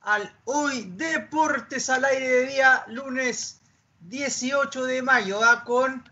Al Hoy Deportes al aire de día, lunes 18 de mayo, ¿va? con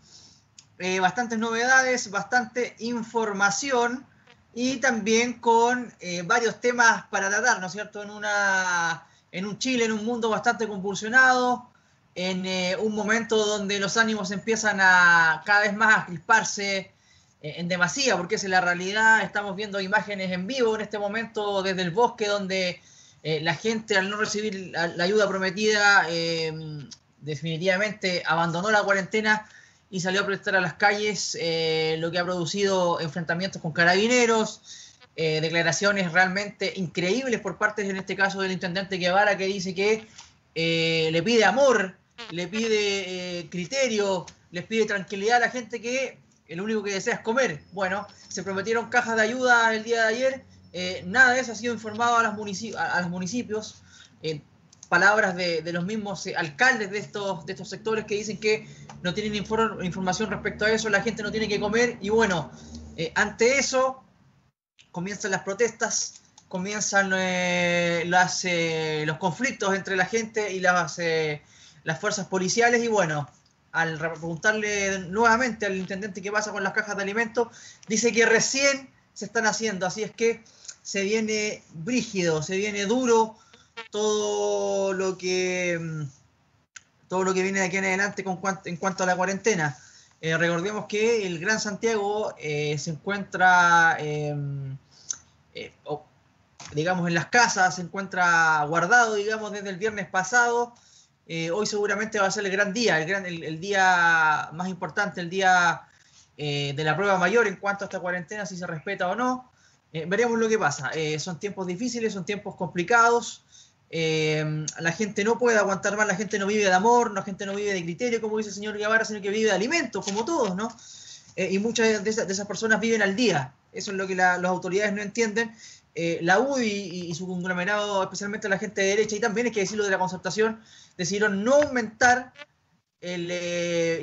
eh, bastantes novedades, bastante información y también con eh, varios temas para tratar, ¿no es cierto? En, una, en un Chile, en un mundo bastante convulsionado, en eh, un momento donde los ánimos empiezan a cada vez más a crisparse en demasía, porque esa es la realidad. Estamos viendo imágenes en vivo en este momento desde el bosque, donde eh, la gente al no recibir la, ayuda prometida eh, definitivamente abandonó la cuarentena y salió a protestar a las calles, eh, lo que ha producido enfrentamientos con carabineros, declaraciones realmente increíbles por parte, en este caso, del intendente Guevara, que dice que le pide amor, le pide criterio, les pide tranquilidad a la gente que el único que desea es comer. Bueno, se prometieron cajas de ayuda el día de ayer, eh, nada de eso ha sido informado a, los, municipios, a, los municipios. Eh, palabras de, los mismos eh, alcaldes de estos, de estos sectores que dicen que no tienen infor información respecto a eso, la gente no tiene que comer. Y bueno, eh, ante eso comienzan las protestas, comienzan las, los conflictos entre la gente y las, las fuerzas policiales. Y bueno, al preguntarle nuevamente al intendente qué pasa con las cajas de alimentos, dice que recién se están haciendo, así es que se viene brígido, se viene duro todo lo que mm, todo lo que viene de aquí en adelante con en cuanto a la cuarentena. Eh, recordemos que el Gran Santiago eh, se encuentra, eh, oh, digamos, en las casas, se encuentra guardado, digamos, desde el viernes pasado. hoy seguramente va a ser el gran día, el, gran, el día más importante, el día de la prueba mayor en cuanto a esta cuarentena, si se respeta o no. Eh, veremos lo que pasa. Eh, son tiempos difíciles, son tiempos complicados. Eh, la gente no puede aguantar más, la gente no vive de amor, la gente no vive de criterio, como dice el señor Guevara, sino que vive de alimentos, como todos, ¿no? y muchas de esas, personas viven al día. Eso es lo que la, las autoridades no entienden. la UDI y, y, su conglomerado, especialmente la gente de derecha, y también hay que decirlo de la concertación, decidieron no aumentar el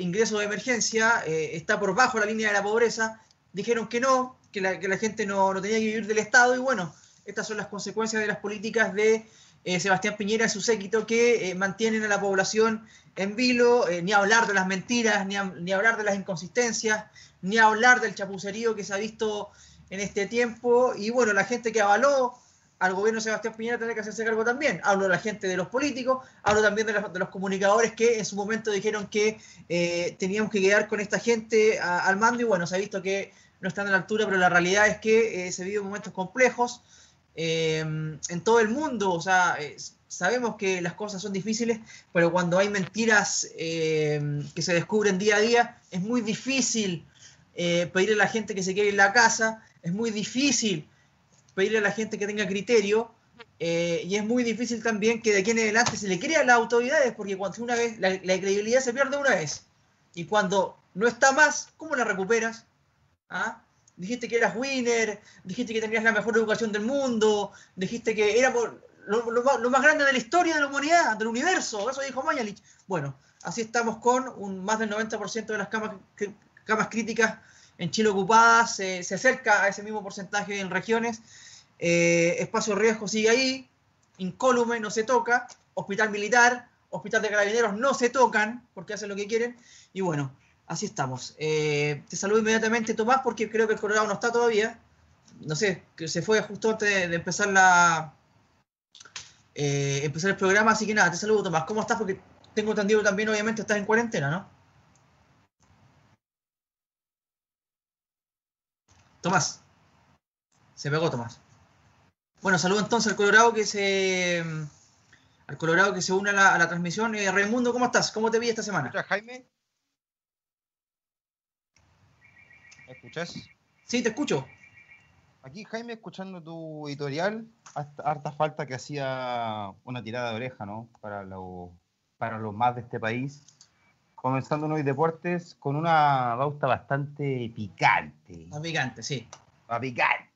ingreso de emergencia, está por bajo la línea de la pobreza, dijeron que no, que la, que la gente no, no, tenía que vivir del Estado y bueno, estas son las consecuencias de las políticas de eh, Sebastián Piñera y su séquito que eh, mantienen a la población en vilo, eh, ni hablar de las mentiras, ni, ni hablar de las inconsistencias, ni hablar del chapucerío que se ha visto en este tiempo y bueno, la gente que avaló al gobierno de Sebastián Piñera tiene que hacerse cargo también. Hablo de la gente de los políticos, hablo también de los, comunicadores que en su momento dijeron que eh, teníamos que quedar con esta gente al mando y bueno, se ha visto que no están a la altura, pero la realidad es que eh, se viven momentos complejos eh, en todo el mundo. O sea, eh, sabemos que las cosas son difíciles, pero cuando hay mentiras que se descubren día a día, es muy difícil pedirle a la gente que se quede en la casa, es muy difícil pedirle a la gente que tenga criterio. y es muy difícil también que de aquí en adelante se le crea a las autoridades, porque cuando una vez la, la credibilidad se pierde una vez, y cuando no está más, ¿cómo la recuperas? ¿Ah? Dijiste que eras winner, dijiste que tenías la mejor educación del mundo, dijiste que era por lo, lo, lo, más grande de la historia de la humanidad, del universo, eso dijo Mañalich. Bueno, así estamos con más del 90% de las camas, camas críticas en Chile ocupadas, eh, se acerca a ese mismo porcentaje en regiones. Eh, espacio riesgo sigue ahí, incólume no se toca, hospital militar, hospital de carabineros no se tocan porque hacen lo que quieren. Y bueno, así estamos. Eh, te saludo inmediatamente, Tomás, porque creo que el Colorado no está todavía. No sé, que se fue justo antes de, empezar la eh, empezar el programa, así que nada, te saludo, Tomás. ¿Cómo estás? Porque tengo entendido también, obviamente, estás en cuarentena, ¿no? Tomás. Se pegó Tomás. Bueno, saludo entonces al Colorado que se al Colorado que se une a la, a la transmisión. Eh, Raimundo, ¿cómo estás? ¿Cómo te vi esta semana? Jaime? ¿Me escuchas? Sí, te escucho. Aquí, Jaime, escuchando tu editorial, hasta, harta falta que hacía una tirada de oreja, ¿no? Para, lo, para los más de este país. Comenzando hoy deportes con una bauta bastante picante. A picante, sí. A picante.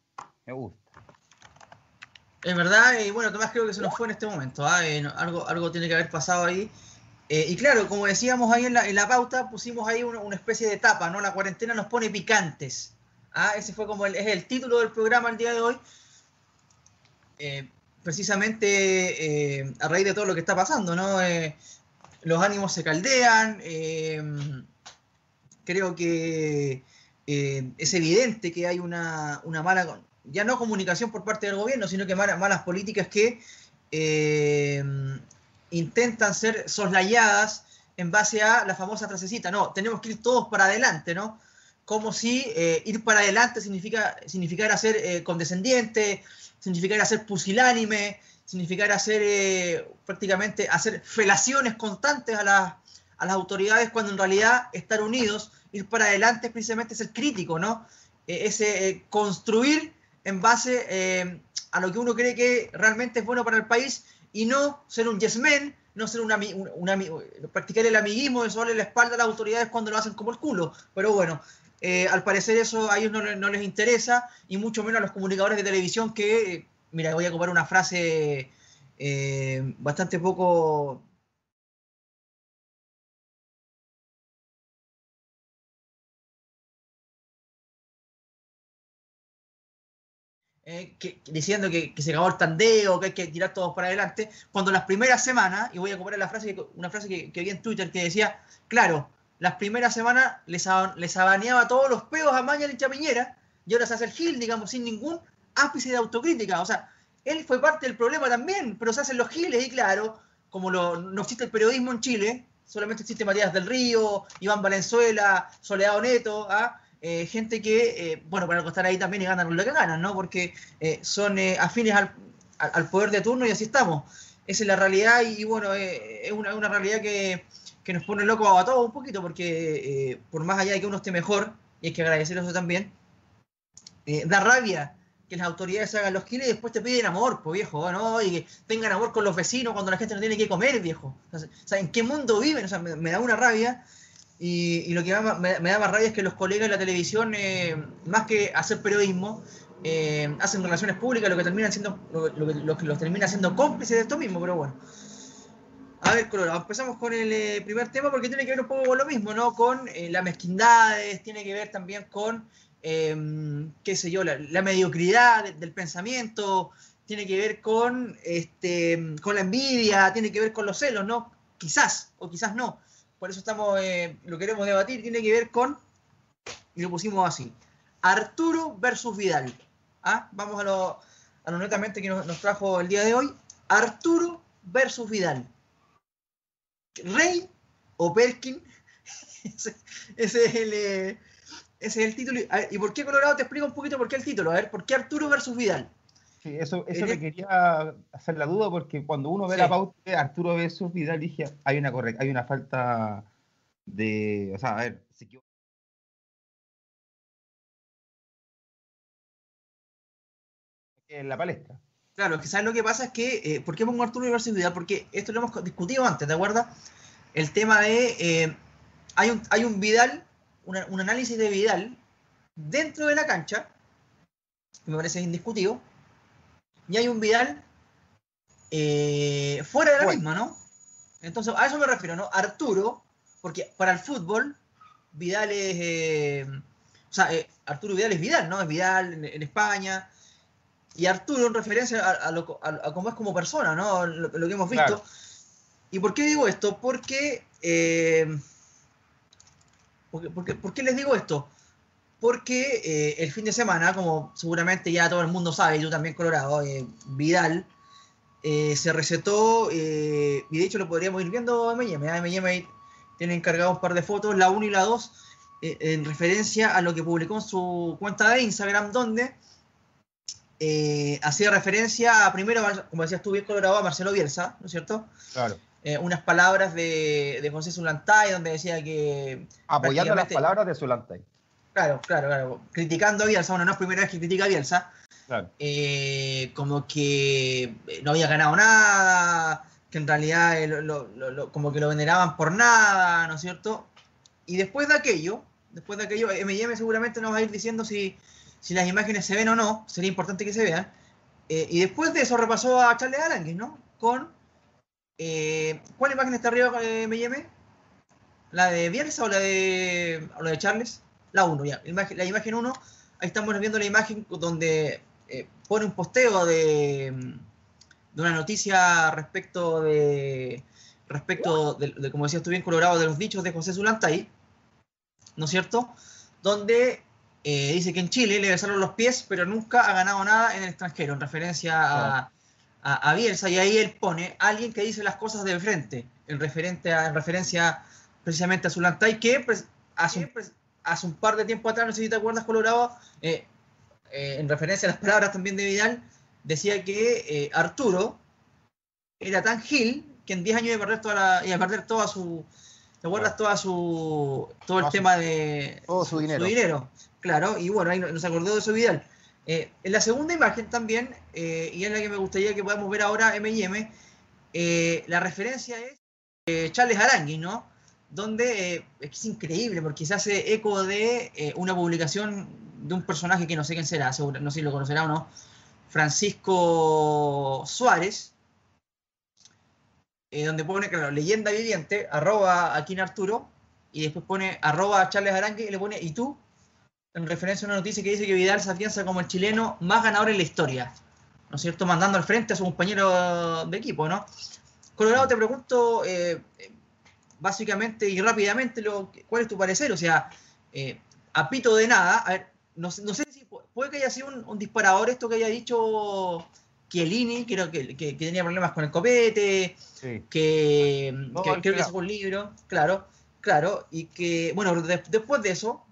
Me gusta. Es verdad, y bueno, Tomás creo que se nos fue en este momento. ¿eh? No, algo, algo tiene que haber pasado ahí. Eh, y claro, como decíamos ahí en la, en la pauta, pusimos ahí una, una, especie de tapa, ¿no? La cuarentena nos pone picantes. Ah, ese fue como el, es el título del programa el día de hoy. Eh, precisamente eh, a raíz de todo lo que está pasando, ¿no? Los ánimos se caldean, creo que es evidente que hay una, una, mala, ya no comunicación por parte del gobierno, sino que malas, malas políticas que intentan ser soslayadas en base a la famosa frasecita, no, tenemos que ir todos para adelante, ¿no? Como si eh, ir para adelante significa, significara ser eh, condescendiente, significara ser pusilánime, significara hacer eh, prácticamente hacer felaciones constantes a, a las autoridades cuando en realidad estar unidos, ir para adelante es precisamente ser crítico, ¿no? ese construir en base a lo que uno cree que realmente es bueno para el país y no ser un yes man, no ser un, practicar el amiguismo de sobre la espalda a las autoridades cuando lo hacen como el culo. Pero bueno, eh, al parecer eso a ellos no, les interesa y mucho menos a los comunicadores de televisión que, mira, voy a ocupar una frase eh, bastante poco Eh, diciendo que, se acabó el tandeo, que hay que tirar todos para adelante, cuando las primeras semanas, y voy a comprar la frase, una frase que, vi en Twitter que decía, claro, las primeras semanas les, les abaneaba todos los peos a Maña y Chapiñera, y ahora se hace el Gil, digamos, sin ningún ápice de autocrítica. O sea, él fue parte del problema también, pero se hacen los giles y claro, como no existe el periodismo en Chile, solamente existe Matías del Río, Iván Valenzuela, Soledad Neto, ¿ah? Eh, gente que, eh, bueno, para estar ahí también y ganan lo que ganan, ¿no? Porque eh, son afines al, poder de turno y así estamos. Esa es la realidad y, bueno, es una, realidad que, nos pone locos a todos un poquito porque por más allá de que uno esté mejor, y hay que agradecer eso también, da rabia que las autoridades hagan los kilos y después te piden amor, pues viejo, ¿no? Y que tengan amor con los vecinos cuando la gente no tiene que comer, viejo. ¿en qué mundo viven? O sea, me da una rabia y, lo que me, da más rabia es que los colegas de la televisión, eh, más que hacer periodismo, eh, hacen relaciones públicas, lo que termina siendo, lo, que los termina siendo cómplices de esto mismo, pero bueno. A ver, Colorado, empezamos con el eh, primer tema porque tiene que ver un poco con lo mismo, ¿no? Con las mezquindades, tiene que ver también con, em, qué sé yo, la, mediocridad del, pensamiento, tiene que ver con, este, con la envidia, tiene que ver con los celos, ¿no? Quizás, o quizás no por eso estamos, eh, lo queremos debatir, tiene que ver con, y lo pusimos así, Arturo versus Vidal. ¿Ah? Vamos a lo, a lo netamente que nos, trajo el día de hoy. Arturo versus Vidal. Rey o Perkin. ese, es el, eh, ese, es el, título. ¿Y por qué Colorado? Te explico un poquito por qué el título. A ver, ¿por qué Arturo versus Vidal? Sí, eso, eso me quería hacer la duda porque cuando uno ve la pauta de Arturo versus Vidal dije, hay una correcta, hay una falta de, o sea, a ver, se en la palestra. Claro, que sabes lo que pasa es que, eh, ¿por qué pongo Arturo versus Vidal? Porque esto lo hemos discutido antes, ¿te acuerdas? El tema de, eh, hay, un, hay un Vidal, un análisis de Vidal dentro de la cancha, que me parece indiscutido, y hay un Vidal eh, fuera de la misma, ¿no? Entonces, a eso me refiero, ¿no? Arturo, porque para el fútbol, Vidal es. Eh, o sea, eh, Arturo Vidal es Vidal, ¿no? Es Vidal en, España. Y Arturo en referencia a, lo, cómo es como persona, ¿no? Lo, que hemos visto. ¿Y por qué digo esto? Porque, porque, ¿Por qué les digo esto? porque eh, el fin de semana, como seguramente ya todo el mundo sabe, yo también Colorado, eh, Vidal eh, se recetó, y de hecho lo podríamos ir viendo en M&M, M&M tiene encargado un par de fotos, la 1 y la 2, en referencia a lo que publicó en su cuenta de Instagram, donde hacía referencia a, primero, como decías tú bien Colorado, a Marcelo Bielsa, ¿no es cierto? Claro. Unas palabras de, de José Zulantay, donde decía que... Apoyando las palabras de Zulantay. Claro, claro, claro. Criticando a Bielsa, bueno, no es primera vez que critica a Bielsa. Eh, como que eh, no había ganado nada, que en realidad eh, como que lo veneraban por nada, ¿no es cierto? Y después de aquello, después de aquello, M&M seguramente nos va a ir diciendo si, si las imágenes se ven o no, sería importante que se vean. y después de eso repasó a Charles Aranguis, ¿no? Con... ¿Cuál imagen está arriba con M&M? ¿La de Bielsa o la de, la Charles? la 1, ya. La imagen 1, ahí estamos viendo la imagen donde eh, pone un posteo de, de una noticia respecto de, respecto de, como decías tú bien, Colorado, de los dichos de José Zulantay, ¿no es cierto? Donde eh, dice que en Chile le besaron los pies, pero nunca ha ganado nada en el extranjero, en referencia a, a, Bielsa, y ahí él pone alguien que dice las cosas de frente, en, referente a, en referencia precisamente a Zulantay, que pues, hace, un, hace un par de tiempo atrás, no sé si te acuerdas, Colorado, eh, eh, en referencia a las palabras también de Vidal, decía que Arturo era tan gil que en 10 años iba a perder toda, la, iba a perder toda su. ¿Te acuerdas? Toda su, todo el tema de. Todo su dinero. Su dinero, claro. Y bueno, ahí nos acordó de eso Vidal. Eh, en la segunda imagen también, eh, y es la que me gustaría que podamos ver ahora M&M, eh, la referencia es Charles Arangui, ¿no? Donde es increíble porque se hace eco de una publicación de un personaje que no sé quién será, no sé si lo conocerá o no, Francisco Suárez, eh, donde pone, claro, leyenda viviente, arroba en Arturo, y después pone arroba Charles Aranque y le pone, ¿y tú? En referencia a una noticia que dice que Vidal se afianza como el chileno más ganador en la historia, ¿no es cierto? Mandando al frente a su compañero de equipo, ¿no? Colorado, te pregunto eh, básicamente y rápidamente lo, cuál es tu parecer, o sea, eh, a pito de nada, a ver, no, sé si puede que haya sido un disparador esto que haya dicho Chiellini, creo que, que, tenía problemas con el copete, que, creo que sacó un libro, claro, claro, y que, bueno, después de eso,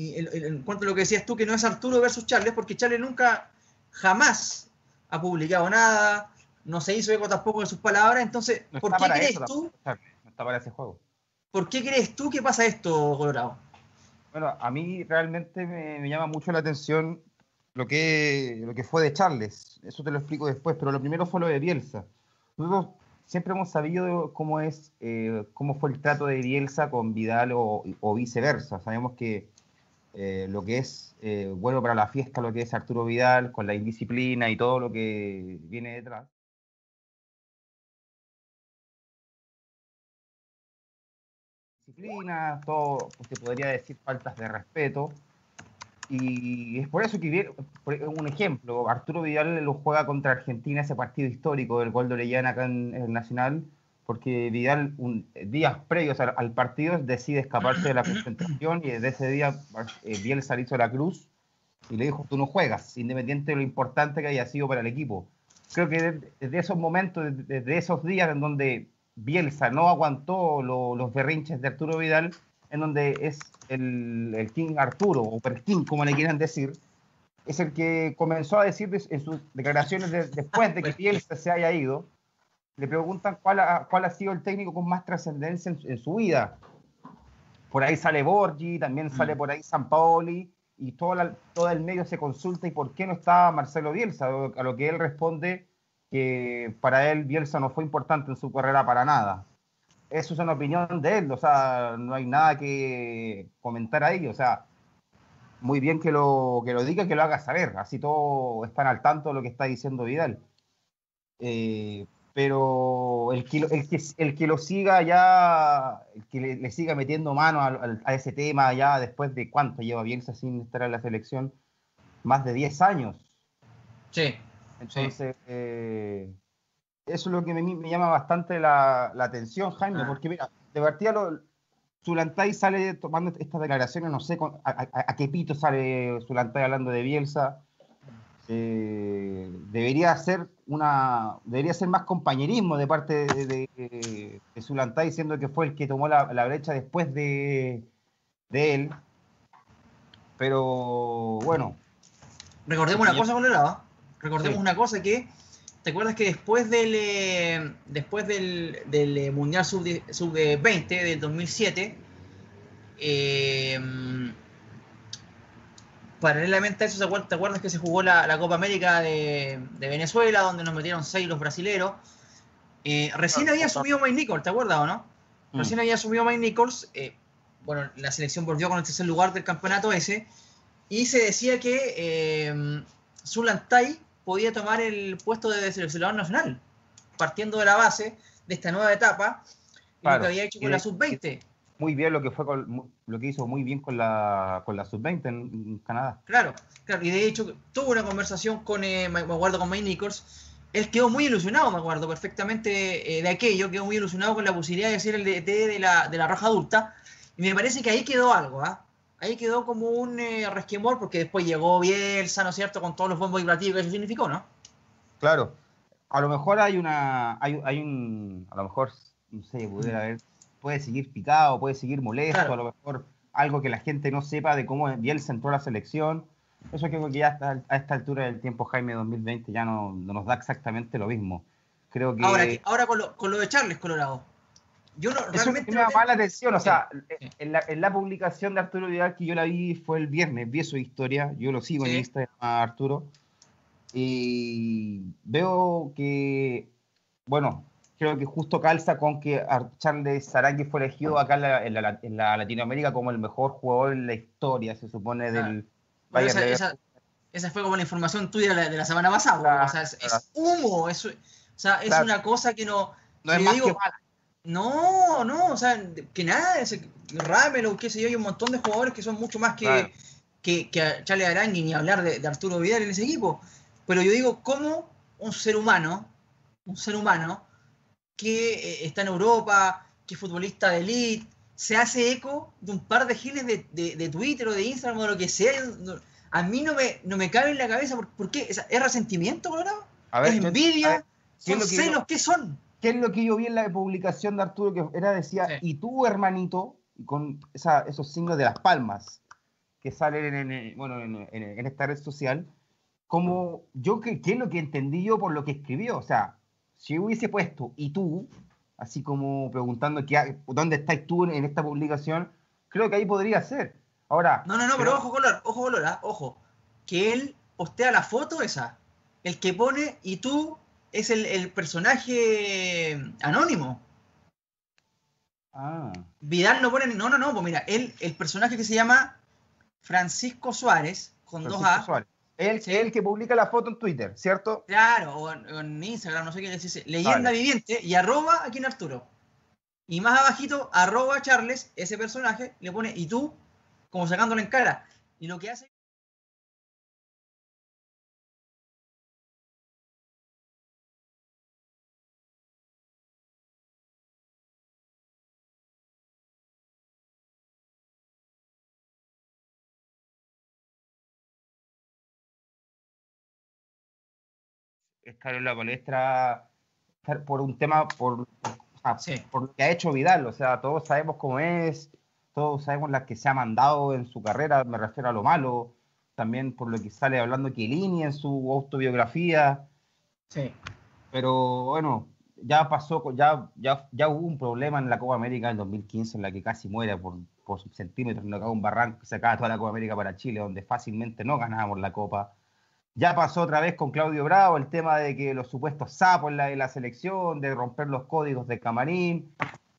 y en, cuanto a lo que decías tú, que no es Arturo versus Charles, porque Charles nunca, jamás ha publicado nada, no se hizo eco tampoco de sus palabras, entonces, ¿por qué crees tú? No está para ese juego. ¿Por qué crees tú que pasa esto, Colorado? Bueno, a mí realmente me llama mucho la atención lo que, lo que fue de Charles. Eso te lo explico después, pero lo primero fue lo de Bielsa. Nosotros siempre hemos sabido cómo es, eh, cómo fue el trato de Bielsa con Vidal o, viceversa. Sabemos que eh, lo que es eh, bueno para la fiesta, lo que es Arturo Vidal, con la indisciplina y todo lo que viene detrás. Disciplina, todo, pues, se podría decir faltas de respeto. Y es por eso que, un ejemplo, Arturo Vidal lo juega contra Argentina, ese partido histórico del gol de Orellana acá en, el Nacional, porque Vidal, un, días previos al, partido, decide escaparse de la concentración y desde ese día eh, Bielsa le hizo la cruz y le dijo, tú no juegas, independiente de lo importante que haya sido para el equipo. Creo que desde, esos momentos, desde, esos días en donde Bielsa no aguantó los berrinches de Arturo Vidal, en donde es el, King Arturo, o King, como le quieran decir, es el que comenzó a decir en sus declaraciones después de que Bielsa se haya ido, le preguntan cuál ha, cuál ha sido el técnico con más trascendencia en, su vida. Por ahí sale Borgi, también mm. sale por ahí San Paoli, y todo, todo el medio se consulta y por qué no está Marcelo Bielsa, a lo que él responde que para él Bielsa no fue importante en su carrera para nada eso es una opinión de él, o sea, no hay nada que comentar ahí, o sea, muy bien que lo, que lo diga, que lo haga saber, así todos están al tanto de lo que está diciendo Vidal. Eh, pero el que, el, que, el que lo siga ya, el que le, siga metiendo mano a, ese tema ya después de cuánto lleva Bielsa sin estar en la selección, más de 10 años. Sí. Entonces, Eh, eso es lo que me, llama bastante la, atención, Jaime, ah. porque mira, de partida lo, Zulantay sale tomando estas declaraciones, no sé a, qué pito sale Zulantay hablando de Bielsa. Eh, debería ser una debería ser más compañerismo de parte de, de, Zulantay diciendo que fue el que tomó la, brecha después de, él. Pero bueno. Recordemos una cosa, Colorado. Recordemos una cosa que ¿Te acuerdas que después del, eh, después del, eh, Mundial Sub-20 Sub del 2007, eh, paralelamente a eso, ¿te acuerdas que se jugó la, Copa América de, Venezuela, donde nos metieron seis los brasileros? recién había asumido Mike Nichols, ¿te acuerdas o no? Mm. Recién había asumido Mike Nichols. bueno, la selección volvió con el tercer lugar del campeonato ese. Y se decía que eh, Zulantay podía tomar el puesto de seleccionador nacional, partiendo de la base de esta nueva etapa, lo que había hecho con la sub-20. Muy bien lo que fue lo que hizo muy bien con la, con la sub-20 en, Canadá. Claro, claro, y de hecho tuvo una conversación con, eh, me acuerdo con Mike Nichols, él quedó muy ilusionado, me acuerdo perfectamente eh, de aquello, quedó muy ilusionado con la posibilidad de ser el DT de la, de la Roja Adulta. Y me parece que ahí quedó algo, ¿ah? Ahí quedó como un eh, resquemor, porque después llegó Bielsa, ¿no es cierto?, con todos los bombos vibrativos que eso significó, ¿no? Claro. A lo mejor hay una. Hay, hay un. A lo mejor, no sé, pudiera haber. Puede seguir picado, puede seguir molesto, Claro. a lo mejor algo que la gente no sepa de cómo Bielsa entró a la selección. Eso creo que ya hasta- a esta altura del tiempo, Jaime 2020, ya no, no nos da exactamente lo mismo. Creo que. Ahora, ahora con, lo, con lo de Charles Colorado. Yo no, Eso realmente me no llama tengo- más la atención, o sea, sí. en la, en la publicación de Arturo Vidal que yo la vi fue el viernes, vi su historia, yo lo sigo Sí. en Instagram a Arturo, y veo que, bueno, creo que justo calza con que Ar- Charles Sarangui fue elegido acá en la, en la- en la Latinoamérica como el mejor jugador en la historia, se supone, Claro. del Bayern esa, Leverkusen. esa- esa fue como la información tuya de la, de la semana pasada. Claro, o sea, es, es claro. humo. Es, o sea, es Claro. una cosa que no. No es yo más digo- que mala. No, no, o sea, que nada, ese Ramelo, qué sé yo, hay un montón de jugadores que son mucho más que, Claro. que, que a Charles Arangui ni hablar de, de Arturo Vidal en ese equipo. Pero yo digo, ¿cómo un ser humano, un ser humano que eh, está en Europa, que es futbolista de elite, se hace eco de un par de giles de, de- de Twitter o de Instagram o de lo que sea? Yo A mí no me, no me cabe en la cabeza, ¿por, por qué? ¿Es, es resentimiento, Colorado? A ver, ¿Es yo- envidia? a ver, ¿qué es ¿Son lo que yo- celos? ¿Qué son? ¿Qué es lo que yo vi en la publicación de Arturo? Que era, decía, Sí. y tú, hermanito, con esa- esos signos de las palmas que salen en, en- bueno, en, en- en esta red social, como yo, ¿qué, qué es lo que entendí yo por lo que escribió? O sea, si yo hubiese puesto, y tú, así como preguntando dónde estás tú en, esta publicación, creo que ahí podría ser. Ahora, No, no, no, pero, ojo color, ojo color, ah, ojo. Que él postea la foto esa. El que pone y tú es el, el personaje anónimo. Ah, Vidal no pone. No, no, no, pues mira, él, el personaje que se llama Francisco Suárez, con dos A. Suárez. Él, el que publica la foto en Twitter, ¿cierto? Claro, o en, o en Instagram, no sé qué decirse. Leyenda Vale. viviente y arroba aquí en Arturo. Y más abajito, arroba Charles, ese personaje, le pone y tú, como sacándole en cara. Y lo que hace. Estar en la palestra por un tema, por, Sí. por lo que ha hecho Vidal. O sea, todos sabemos cómo es, todos sabemos las que se ha mandado en su carrera, me refiero a lo malo, también por lo que sale hablando Chiellini en su autobiografía. Sí. Pero bueno, ya pasó, ya, ya, ya hubo un problema en la Copa América en 2015 en la que casi muere por, por centímetros, no cae un barranco, se acaba toda la Copa América para Chile, donde fácilmente no ganábamos la Copa. Ya pasó otra vez con Claudio Bravo el tema de que los supuestos sapos en la, en la selección, de romper los códigos de camarín,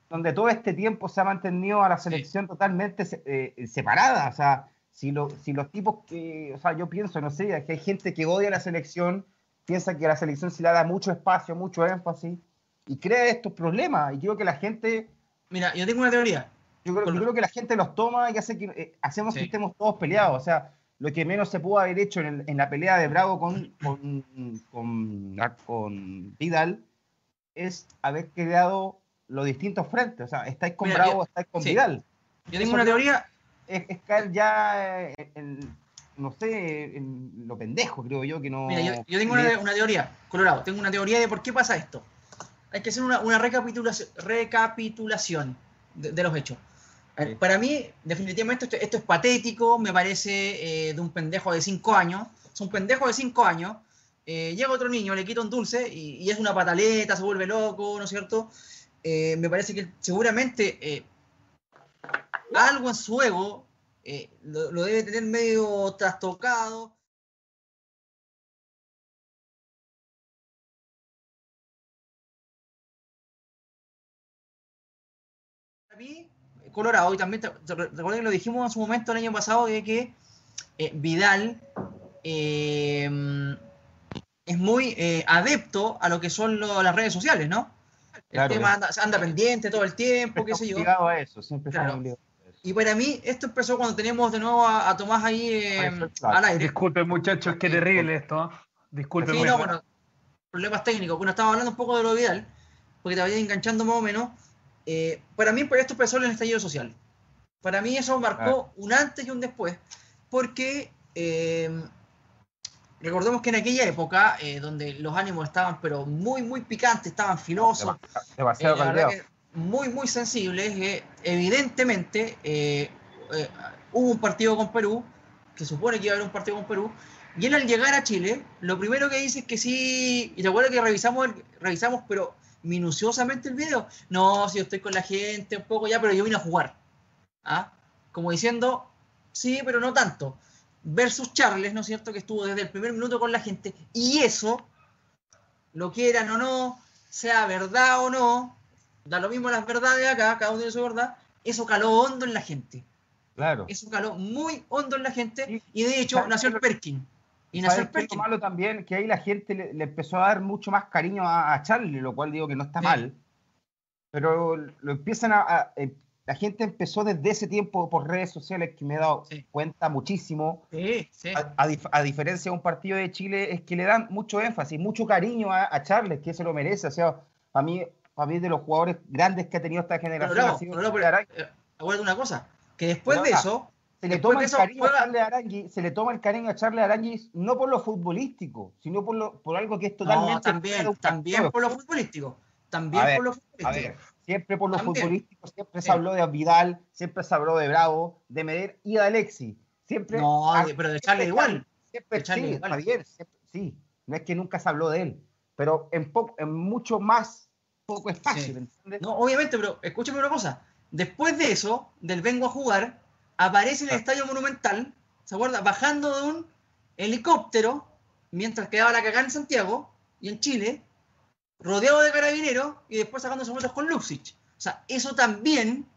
donde todo este tiempo se ha mantenido a la selección totalmente eh, separada. O sea, si, lo- si los tipos que, o sea, yo pienso, no sé, que hay gente que odia la selección, piensa que a la selección se le da mucho espacio, mucho énfasis, y crea estos problemas. Y creo que la gente, Mira, yo tengo una teoría. yo creo, yo creo que la gente los toma y hace que eh, hacemos que estemos todos peleados. O sea, lo que menos se pudo haber hecho en, el- en la pelea de Bravo con, con, con, con Vidal es haber creado los distintos frentes. O sea, estáis con Mira, Bravo, yo- estáis con sí. Vidal. Yo tengo Eso una teoría. Es, es caer ya en, en- no sé, en lo pendejo, creo yo, que no... Mira, yo, yo tengo una, una teoría, Colorado. Tengo una teoría de por qué pasa esto. Hay que hacer una, una recapitulación, recapitulación de, de los hechos. Sí. Para mí, definitivamente, esto, esto es patético. Me parece eh, de un pendejo de 5 años. Es un pendejo de 5 años. eh, llega otro niño, le quita un dulce y, y es una pataleta, se vuelve loco, ¿no es cierto? Eh, me parece que seguramente eh, algo en su ego eh, lo, lo debe tener medio trastocado. Para mí, Colorado, y también recuerdo que lo dijimos en su momento el año pasado, de que eh, Vidal eh, es muy eh, adepto a lo que son lo- las redes sociales, ¿no? El Claro, tema anda, anda pendiente todo el tiempo, qué sé yo. A eso, siempre Claro. a eso. Y para mí, esto empezó cuando tenemos de nuevo a, a Tomás ahí eh, claro. al aire. Disculpen, muchachos, qué terrible esto. ¿eh? Disculpen. Sí, no, bueno, problemas técnicos. Bueno, estaba hablando un poco de lo Vidal, porque te vaya enganchando más o menos. Eh, para mí, esto empezó en el estallido social. Para mí eso marcó ah. un antes y un después, porque eh, recordemos que en aquella época, eh, donde los ánimos estaban pero muy, muy picantes, estaban filosos, demasiado muy, muy sensibles, evidentemente hubo un partido con Perú, que supone que iba a haber un partido con Perú, y él al llegar a Chile, lo primero que dice es que sí, y te acuerdas que revisamos, revisamos pero minuciosamente el video. No, si yo estoy con la gente un poco ya, pero yo vine a jugar. ¿Ah? Como diciendo, sí, pero no tanto. Versus Charles, ¿no es cierto? Que estuvo desde el primer minuto con la gente. Y eso, lo quieran o no, sea verdad o no, da lo mismo las verdades acá, cada uno tiene su verdad, eso caló hondo en la gente. Claro. Eso caló muy hondo en la gente y de hecho nació el Perkin. Y nació el Perkin. malo también que ahí la gente le, empezó a dar mucho más cariño a, Charlie, lo cual digo que no está mal. Pero lo empiezan a, eh, la gente empezó desde ese tiempo por redes sociales que me he dado cuenta muchísimo. A, diferencia de un partido de Chile, es que le dan mucho énfasis, mucho cariño a, Charles, que se lo merece. O sea, a mí, a mí de los jugadores grandes que ha tenido esta generación. ha sido eh, una cosa, que después de eso. Se le, toma el cariño a Charles Arangui, se le toma el cariño a Charles Arangui no por lo futbolístico, sino por, lo, por algo que es totalmente. No, también, también por lo futbolístico. También por lo futbolístico. A ver, siempre por lo futbolístico, siempre se habló de Vidal, siempre se habló de Bravo, de Meder y de Alexi. Siempre, no, pero de Charles igual. Siempre, sí, igual. sí. No es que nunca se habló de él, pero en, poco, en mucho más poco espacio. No, obviamente, pero escúchame una cosa Después de eso, del vengo a jugar, aparece en el Estadio Monumental, ¿se acuerda? Bajando de un helicóptero, mientras quedaba la cagada en Santiago y en Chile, rodeado de carabineros y después sacando fotos con Luxich. O sea, eso también,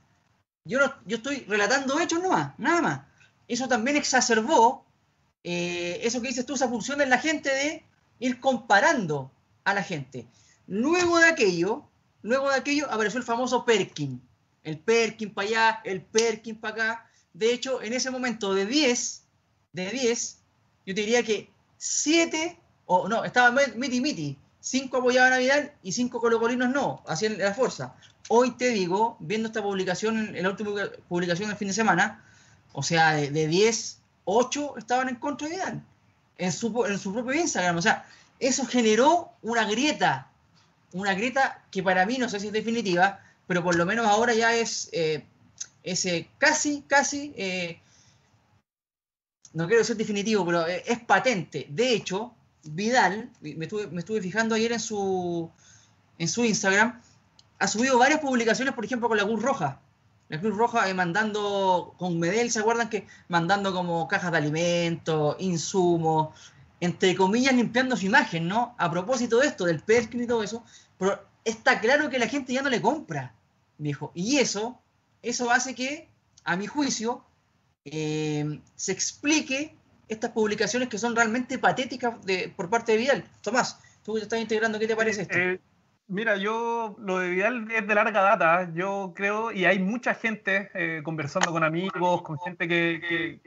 yo, no, yo estoy relatando hechos nomás, nada más. Eso también exacerbó eh, eso que dices tú, esa función en la gente de ir comparando a la gente. Luego de aquello, luego de aquello apareció el famoso Perkin el Perkin para allá, el Perkin para acá. De hecho, en ese momento de 10, de 10, yo te diría que 7, o no, estaba miti miti, 5 apoyaban a Vidal y 5 colocolinos no, hacían la fuerza. Hoy te digo, viendo esta publicación, la última publicación del fin de semana, o sea, de, 10, 8 estaban en contra de Vidal, en su, en su propio Instagram. O sea, eso generó una grieta, una grieta que para mí no sé si es definitiva, pero por lo menos ahora ya es eh, ese casi, casi, eh, no quiero decir definitivo, pero eh, es patente. De hecho, Vidal, me estuve, fijando ayer en su, en su Instagram, ha subido varias publicaciones, por ejemplo, con la Cruz Roja. La Cruz Roja mandando con Medel, ¿se acuerdan que mandando como cajas de alimentos, insumos, entre comillas, limpiando su imagen, ¿no? A propósito de esto, del Perkin y todo eso, pero está claro que la gente ya no le compra, viejo. Y eso, eso hace que, a mi juicio, eh, se explique estas publicaciones que son realmente patéticas de, por parte de Vidal. Tomás, tú te estás integrando, ¿qué te parece esto? Eh, mira, yo lo de Vidal es de larga data, yo creo, y hay mucha gente eh, conversando con amigos, con gente que,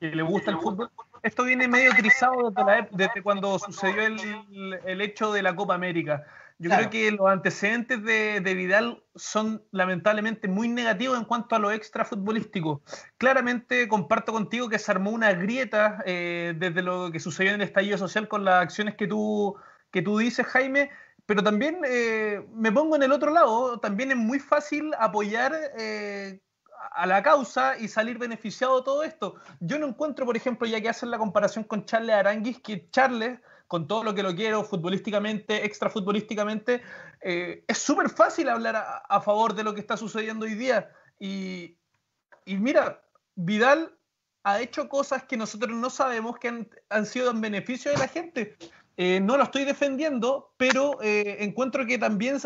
le gusta el fútbol. Esto viene medio trizado desde, desde cuando sucedió el, el hecho de la Copa América. Yo creo que los antecedentes de, Vidal son lamentablemente muy negativos en cuanto a lo extra futbolístico. Claramente comparto contigo que se armó una grieta eh, desde lo que sucedió en el estallido social con las acciones que tú, que tú dices, Jaime, pero también eh, me pongo en el otro lado, también es muy fácil apoyar eh, a la causa y salir beneficiado de todo esto. Yo no encuentro, por ejemplo, ya que hacen la comparación con Charles Aranguis, que Charles con todo lo que lo quiero futbolísticamente, extra futbolísticamente, eh, es súper fácil hablar a, favor de lo que está sucediendo hoy día. Y, mira, Vidal ha hecho cosas que nosotros no sabemos que han, sido en beneficio de la gente. Eh, no lo estoy defendiendo, pero eh, encuentro que también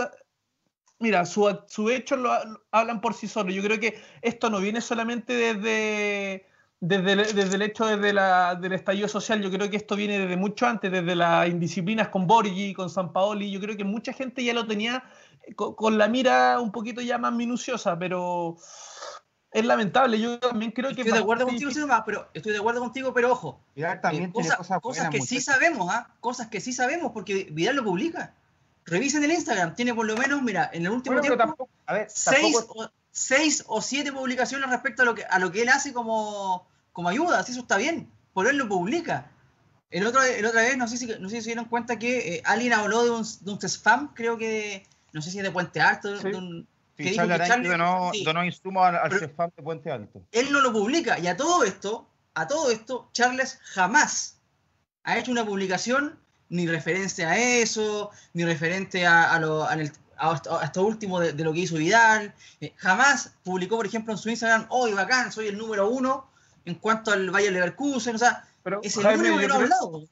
mira, su, su hecho lo, hablan por sí solos. Yo creo que esto no viene solamente desde, desde el, desde el hecho desde la, del estallido social, yo creo que esto viene desde mucho antes, desde las indisciplinas con Borgi, con San Paoli, yo creo que mucha gente ya lo tenía con, la mira un poquito ya más minuciosa, pero es lamentable. Yo también creo que. Estoy de acuerdo contigo, pero estoy de acuerdo contigo, pero ojo. Vidal también eh, tiene cosas, cosas que sí sabemos, ¿ah? Cosas que sí sabemos, porque Vidal lo publica. Revisen el Instagram, tiene por lo menos, mira, en el último tiempo, a ver, seis, o, seis, o, siete publicaciones respecto a lo que, a lo que él hace como, como ayuda, eso está bien, por él lo publica. El otro, el otra vez, no sé si, no sé si se dieron cuenta que eh, alguien habló de un, de un spam, creo que, no sé si es de Puente Alto, de un, Sí, Charlie donó, donó insumos al, al CEFAM de Puente Alto. Él no lo publica. Y a todo esto, a todo esto, Charles jamás ha hecho una publicación ni referente a eso, ni referente a, a, lo, a, esto último de, lo que hizo Vidal. Eh, jamás publicó, por ejemplo, en su Instagram, hoy bacán, soy el número uno en cuanto al Valle Leverkusen. O sea, Pero, es el único que no ha hablado.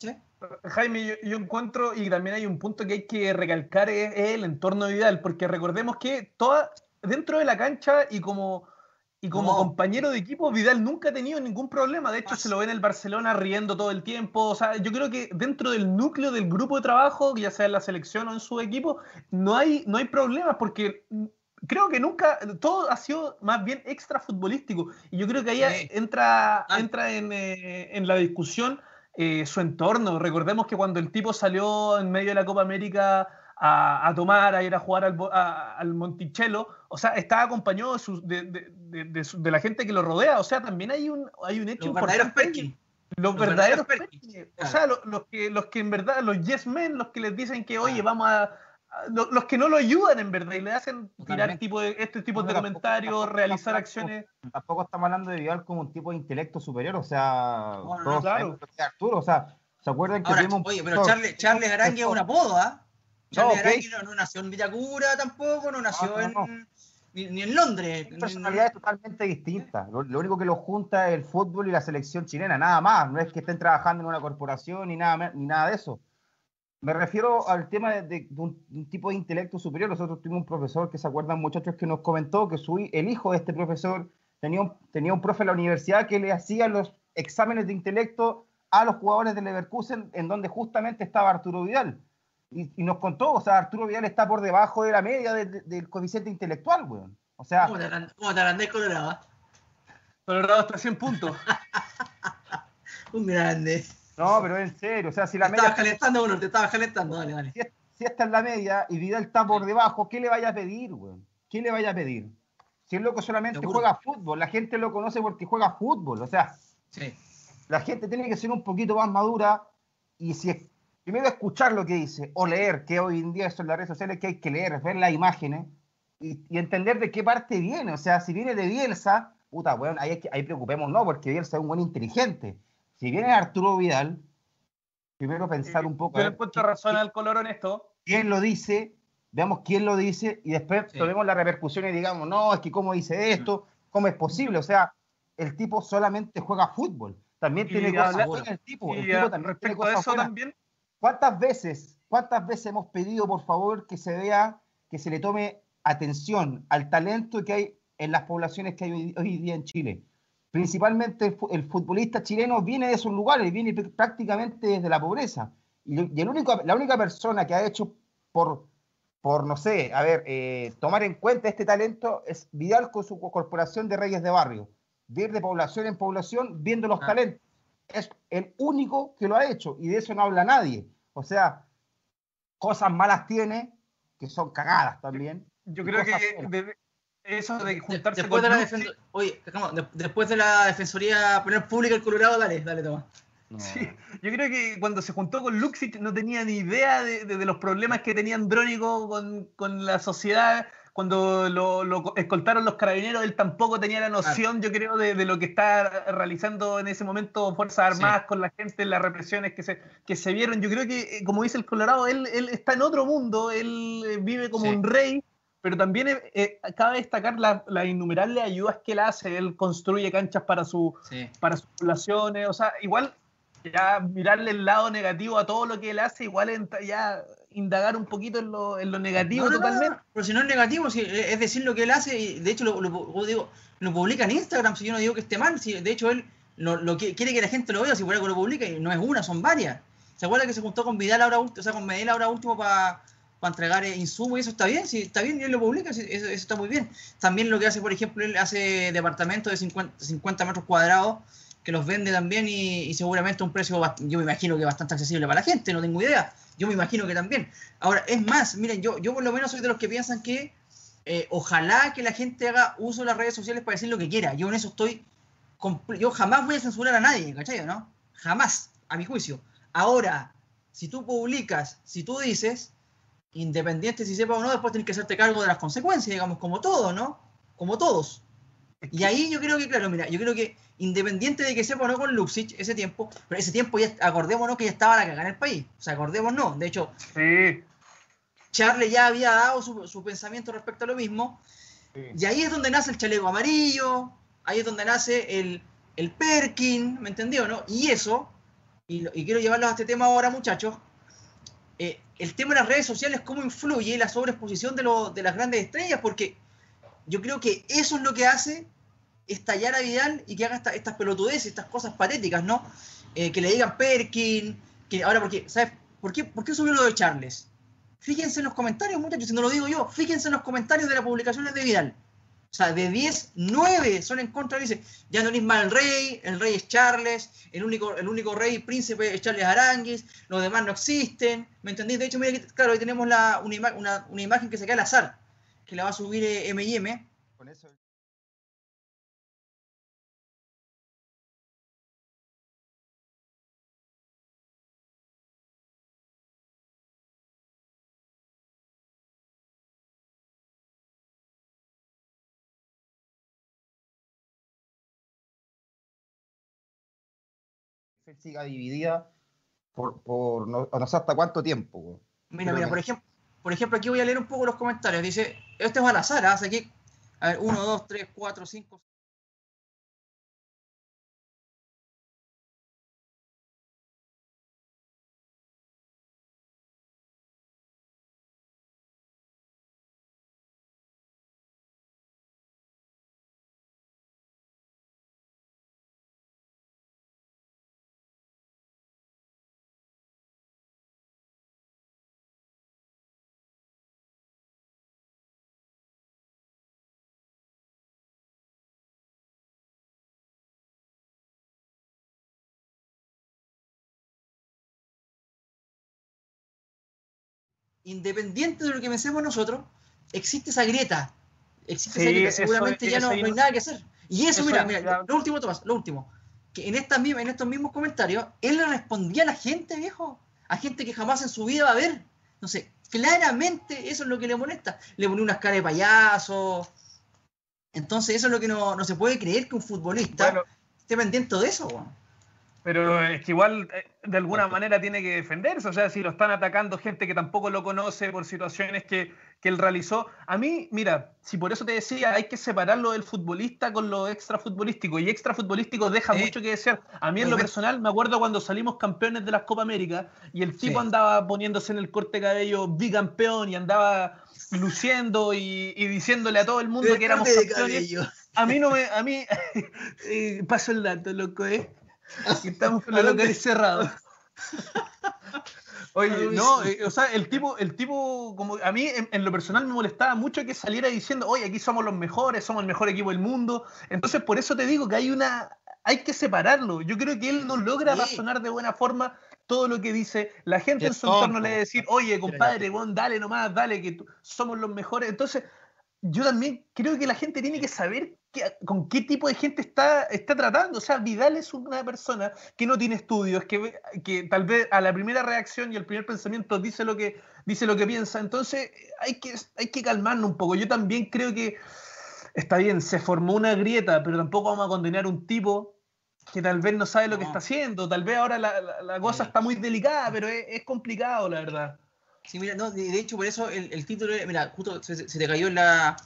Jaime, yo, encuentro, y también hay un punto que hay que recalcar, es, el entorno de Vidal, porque recordemos que toda, dentro de la cancha y como, y como compañero de equipo, Vidal nunca ha tenido ningún problema. De hecho, se lo ve en el Barcelona riendo todo el tiempo. O sea, yo creo que dentro del núcleo del grupo de trabajo, ya sea en la selección o en su equipo, no hay, no hay problemas porque creo que nunca, todo ha sido más bien extra futbolístico. Y yo creo que ahí entra, ah. entra en, eh, en la discusión eh, su entorno. Recordemos que cuando el tipo salió en medio de la Copa América a, tomar, a ir a jugar al, al Monticello, o sea, estaba acompañado de, de, de, la gente que lo rodea. O sea, también hay un, hay un hecho los importante. Los, verdaderos, verdaderos O sea, los, que, los que en verdad, los yes men, los que les dicen que, oye, vamos a, los que no lo ayudan en verdad y le hacen tirar tipo de, este tipo de comentarios, realizar acciones. Tampoco estamos hablando de Vidal como un tipo de intelecto superior, o sea, claro. Arturo, o sea, ¿se acuerdan que Ahora, Oye, pero Charles, Charles Arangui es un apodo, ¿ah? Charles no, no, nació en Villacura tampoco, no nació en. Ni, en Londres. Son personalidades totalmente distintas. Lo, lo, único que los junta es el fútbol y la selección chilena, nada más. No es que estén trabajando en una corporación ni nada, ni nada de eso. Me refiero al tema de, un, tipo de intelecto superior. Nosotros tuvimos un profesor que se acuerdan, muchachos, que nos comentó que su, el hijo de este profesor tenía un, tenía un profe en la universidad que le hacía los exámenes de intelecto a los jugadores de Leverkusen, en donde justamente estaba Arturo Vidal. Y, nos contó, o sea, Arturo Vidal está por debajo de la media del coeficiente intelectual, weón. O sea. ¿Cómo te, te Colorado? Colorado hasta 100 puntos. un grande. No, pero en serio, o sea, si la media. Estabas calentando, uno, te estabas calentando, dale, dale. Si, esta es la media y Vidal está por debajo, ¿qué le vaya a pedir, güey? ¿Qué le vaya a pedir? Si el loco solamente juega fútbol, la gente lo conoce porque juega fútbol, o sea, sí. la gente tiene que ser un poquito más madura y si es, primero escuchar lo que dice o leer, que hoy en día eso en las redes sociales que hay que leer, ver las imágenes y, entender de qué parte viene, o sea, si viene de Bielsa, puta, bueno, ahí, ahí preocupemos, no, porque Bielsa es un buen inteligente si viene Arturo Vidal, primero pensar un poco. Yo encuentro razón al color honesto. ¿Quién lo dice? Veamos quién lo dice y después tomemos la repercusión y digamos, no, es que cómo dice esto, cómo es posible. O sea, el tipo solamente juega fútbol. También tiene cosas buenas el tipo. el tipo también tiene cosas eso también. ¿Cuántas veces, cuántas veces hemos pedido, por favor, que se vea, que se le tome atención al talento que hay en las poblaciones que hay hoy día en Chile? principalmente el futbolista chileno viene de esos lugares, viene prácticamente desde la pobreza. Y, el único, la única persona que ha hecho por, por no sé, a ver, eh, tomar en cuenta este talento es Vidal con su corporación de Reyes de Barrio. Ir de población en población viendo los ah. talentos. Es el único que lo ha hecho y de eso no habla nadie. O sea, cosas malas tiene, que son cagadas también. Yo creo que eso de juntarse después de la Oye, después de la defensoría poner pública el Colorado, dale, dale, toma. Sí, yo creo que cuando se juntó con Luxich no tenía ni idea de, los problemas que tenía Andrónico con, la sociedad. Cuando lo, escoltaron los carabineros, él tampoco tenía la noción, yo creo, de, lo que está realizando en ese momento Fuerzas Armadas con la gente, las represiones que se, que se vieron. Yo creo que, eh, como dice el Colorado, él, él está en otro mundo, él eh, vive como un rey pero también eh, eh, cabe destacar las la innumerables ayudas que él hace. Él construye canchas para, su, para sus poblaciones. O sea, igual ya mirarle el lado negativo a todo lo que él hace, igual ya indagar un poquito en lo, en lo negativo totalmente. pero si no es negativo, es decir lo que él hace, y de hecho lo, digo, lo publica en Instagram, si yo no digo que esté mal, si de hecho él lo, que quiere que la gente lo vea, si por algo lo publica, y no es una, son varias. ¿Se acuerda que se juntó con Vidal ahora, o sea, con Medel ahora último para para entregar eh, insumos y eso está bien, sí, está bien, y él lo publica, eso, eso, está muy bien. También lo que hace, por ejemplo, él hace departamentos de 50, 50 metros cuadrados que los vende también y, seguramente un precio, yo me imagino que bastante accesible para la gente, no tengo idea. Yo me imagino que también. Ahora, es más, miren, yo, yo por lo menos soy de los que piensan que eh, ojalá que la gente haga uso de las redes sociales para decir lo que quiera. Yo en eso estoy. Yo jamás voy a censurar a nadie, ¿cachai? ¿No? Jamás, a mi juicio. Ahora, si tú publicas, si tú dices, independiente si sepa o no, después tienes que hacerte cargo de las consecuencias, digamos, como todo, ¿no? Como todos. Y ahí yo creo que, claro, mira, yo creo que independiente de que sepa o no con Luxich ese tiempo, pero ese tiempo ya, acordémonos que ya estaba la cagada en el país. O sea, acordémonos, de hecho, sí. Charles ya había dado su, su pensamiento respecto a lo mismo. Sí. Y ahí es donde nace el chaleco amarillo, ahí es donde nace el, el Perkin, ¿me entendió? No? Y eso, y, y quiero llevarlos a este tema ahora, muchachos, eh, el tema de las redes sociales, cómo influye la sobreexposición de, lo, de las grandes estrellas, porque yo creo que eso es lo que hace estallar a Vidal y que haga esta, estas pelotudeces, estas cosas patéticas, ¿no? Eh, que le digan Perkin, que ahora, porque, ¿sabes? ¿Por qué, ¿Por qué subió lo de Charles? Fíjense en los comentarios, muchachos, si no lo digo yo, fíjense en los comentarios de las publicaciones de Vidal. O sea, de 10, 9 son en contra. Dice, ya no es más el rey, el rey es Charles, el único, el único rey príncipe es Charles Aranguis, los demás no existen. ¿Me entendí? De hecho, mira, claro, ahí tenemos una, una, una, imagen que se cae al azar, que la va a subir M&M. Con eso. siga dividida por, por no, no, sé hasta cuánto tiempo. Mira, mira, por ejemplo, por ejemplo, aquí voy a leer un poco los comentarios. Dice, este es al azar, hace aquí, a ver, 1, 2, 3, 4, 5. Independiente de lo que pensemos nosotros, existe esa grieta. Existe sí, esa grieta. Seguramente eso, ya no, no, hay nada que hacer. Y eso, eso mira, mira, lo último, Tomás, lo último. Que en, esta, en estos mismos comentarios, él le respondía a la gente, viejo. A gente que jamás en su vida va a ver. No sé, claramente eso es lo que le molesta. Le pone unas caras de payaso. Entonces, eso es lo que no, no se puede creer que un futbolista bueno, esté pendiente de eso. Bueno. Pero es que igual eh, de alguna manera tiene que defenderse, o sea, si lo están atacando gente que tampoco lo conoce por situaciones que, que él realizó. A mí, mira, si por eso te decía, hay que separar lo del futbolista con lo extrafutbolístico, y extrafutbolístico deja mucho que desear. A mí en lo personal, me acuerdo cuando salimos campeones de las Copa América y el tipo sí. andaba poniéndose en el corte de cabello bicampeón y andaba luciendo y, y diciéndole a todo el mundo que éramos campeones. A mí no me, a mí, eh, paso el dato, loco, ¿eh? Estamos con los locales cerrados. Oye, no, eh, o sea, el tipo, el tipo, como a mí en, en, lo personal me molestaba mucho que saliera diciendo, oye, aquí somos los mejores, somos el mejor equipo del mundo. Entonces, por eso te digo que hay una, hay que separarlo. Yo creo que él no logra sí. razonar de buena forma todo lo que dice. La gente en su entorno le debe decir, oye, compadre, bon, dale nomás, dale, que somos los mejores. Entonces, yo también creo que la gente tiene que saber con qué tipo de gente está, está tratando. O sea, Vidal es una persona que no tiene estudios, que, que tal vez a la primera reacción y el primer pensamiento dice lo que, dice lo que piensa. Entonces hay que, hay que calmarnos un poco. Yo también creo que está bien, se formó una grieta, pero tampoco vamos a condenar a un tipo que tal vez no sabe lo que está haciendo. Tal vez ahora la, la, la cosa está muy delicada, pero es, es complicado, la verdad. Sí, mira, no, de, de, hecho, por eso el, el título, mira, justo se, se, te cayó la,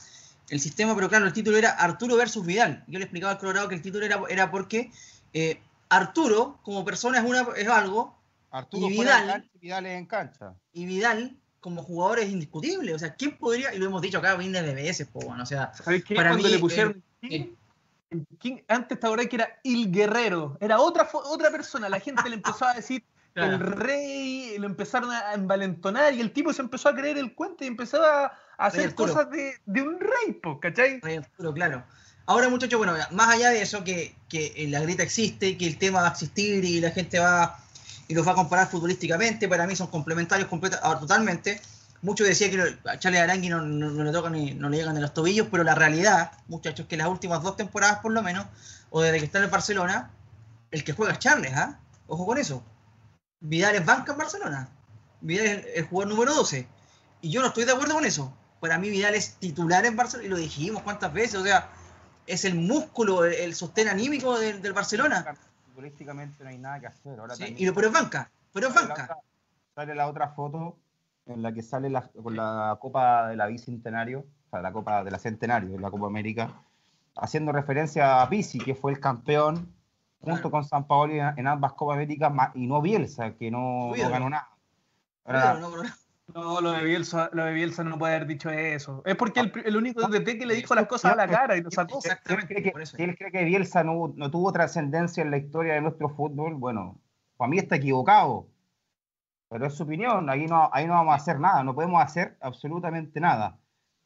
el sistema, pero claro, el título era Arturo versus Vidal. Yo le explicaba al Colorado que el título era, era porque eh, Arturo, como persona, es, una, es algo. Arturo y Vidal, cancha, Vidal es en cancha. Y Vidal, como jugador, es indiscutible. O sea, ¿quién podría? Y lo hemos dicho acá, viene de veces, po, bueno, o sea, para mí. Le pusieron, eh, King, antes esta hora que era Il Guerrero, era otra, otra persona. La gente le empezó a decir. Claro. El rey, lo empezaron a envalentonar y el tipo se empezó a creer el cuento y empezó a hacer cosas de, un rey, ¿cachai? Rey Arturo, claro. Ahora, muchachos, bueno, más allá de eso, que, que la grita existe, que el tema va a existir y la gente va y los va a comparar futbolísticamente, para mí son complementarios completa, ahora, totalmente. Muchos decían que a Charles Arangui no, no, le tocan ni no le llegan de los tobillos, pero la realidad, muchachos, que las últimas dos temporadas por lo menos, o desde que está en Barcelona, el que juega es Charles, ¿ah? Ojo con eso. Vidal es banca en Barcelona. Vidal es el, jugador número 12. Y yo no estoy de acuerdo con eso. Para mí Vidal es titular en Barcelona, y lo dijimos cuántas veces, o sea, es el músculo, el, sostén anímico del, Barcelona. Futbolísticamente no hay nada que hacer. Ahora sí, y, pero es banca, pero es banca. sale la otra foto en la que sale la, con la Copa de la Bicentenario, o sea, la Copa de la Centenario, la Copa América, haciendo referencia a Pisi, que fue el campeón junto con San Paolo en ambas Copas Américas y no Bielsa, que no, ganó nada. no, lo de, Bielsa, lo de Bielsa no puede haber dicho eso. Es porque el, el único DT que le dijo las cosas a la cara y lo sacó. Exactamente. Él cree que, él cree que Bielsa no, no tuvo trascendencia en la historia de nuestro fútbol. Bueno, para mí está equivocado. Pero es su opinión, ahí no, ahí no vamos a hacer nada, no podemos hacer absolutamente nada.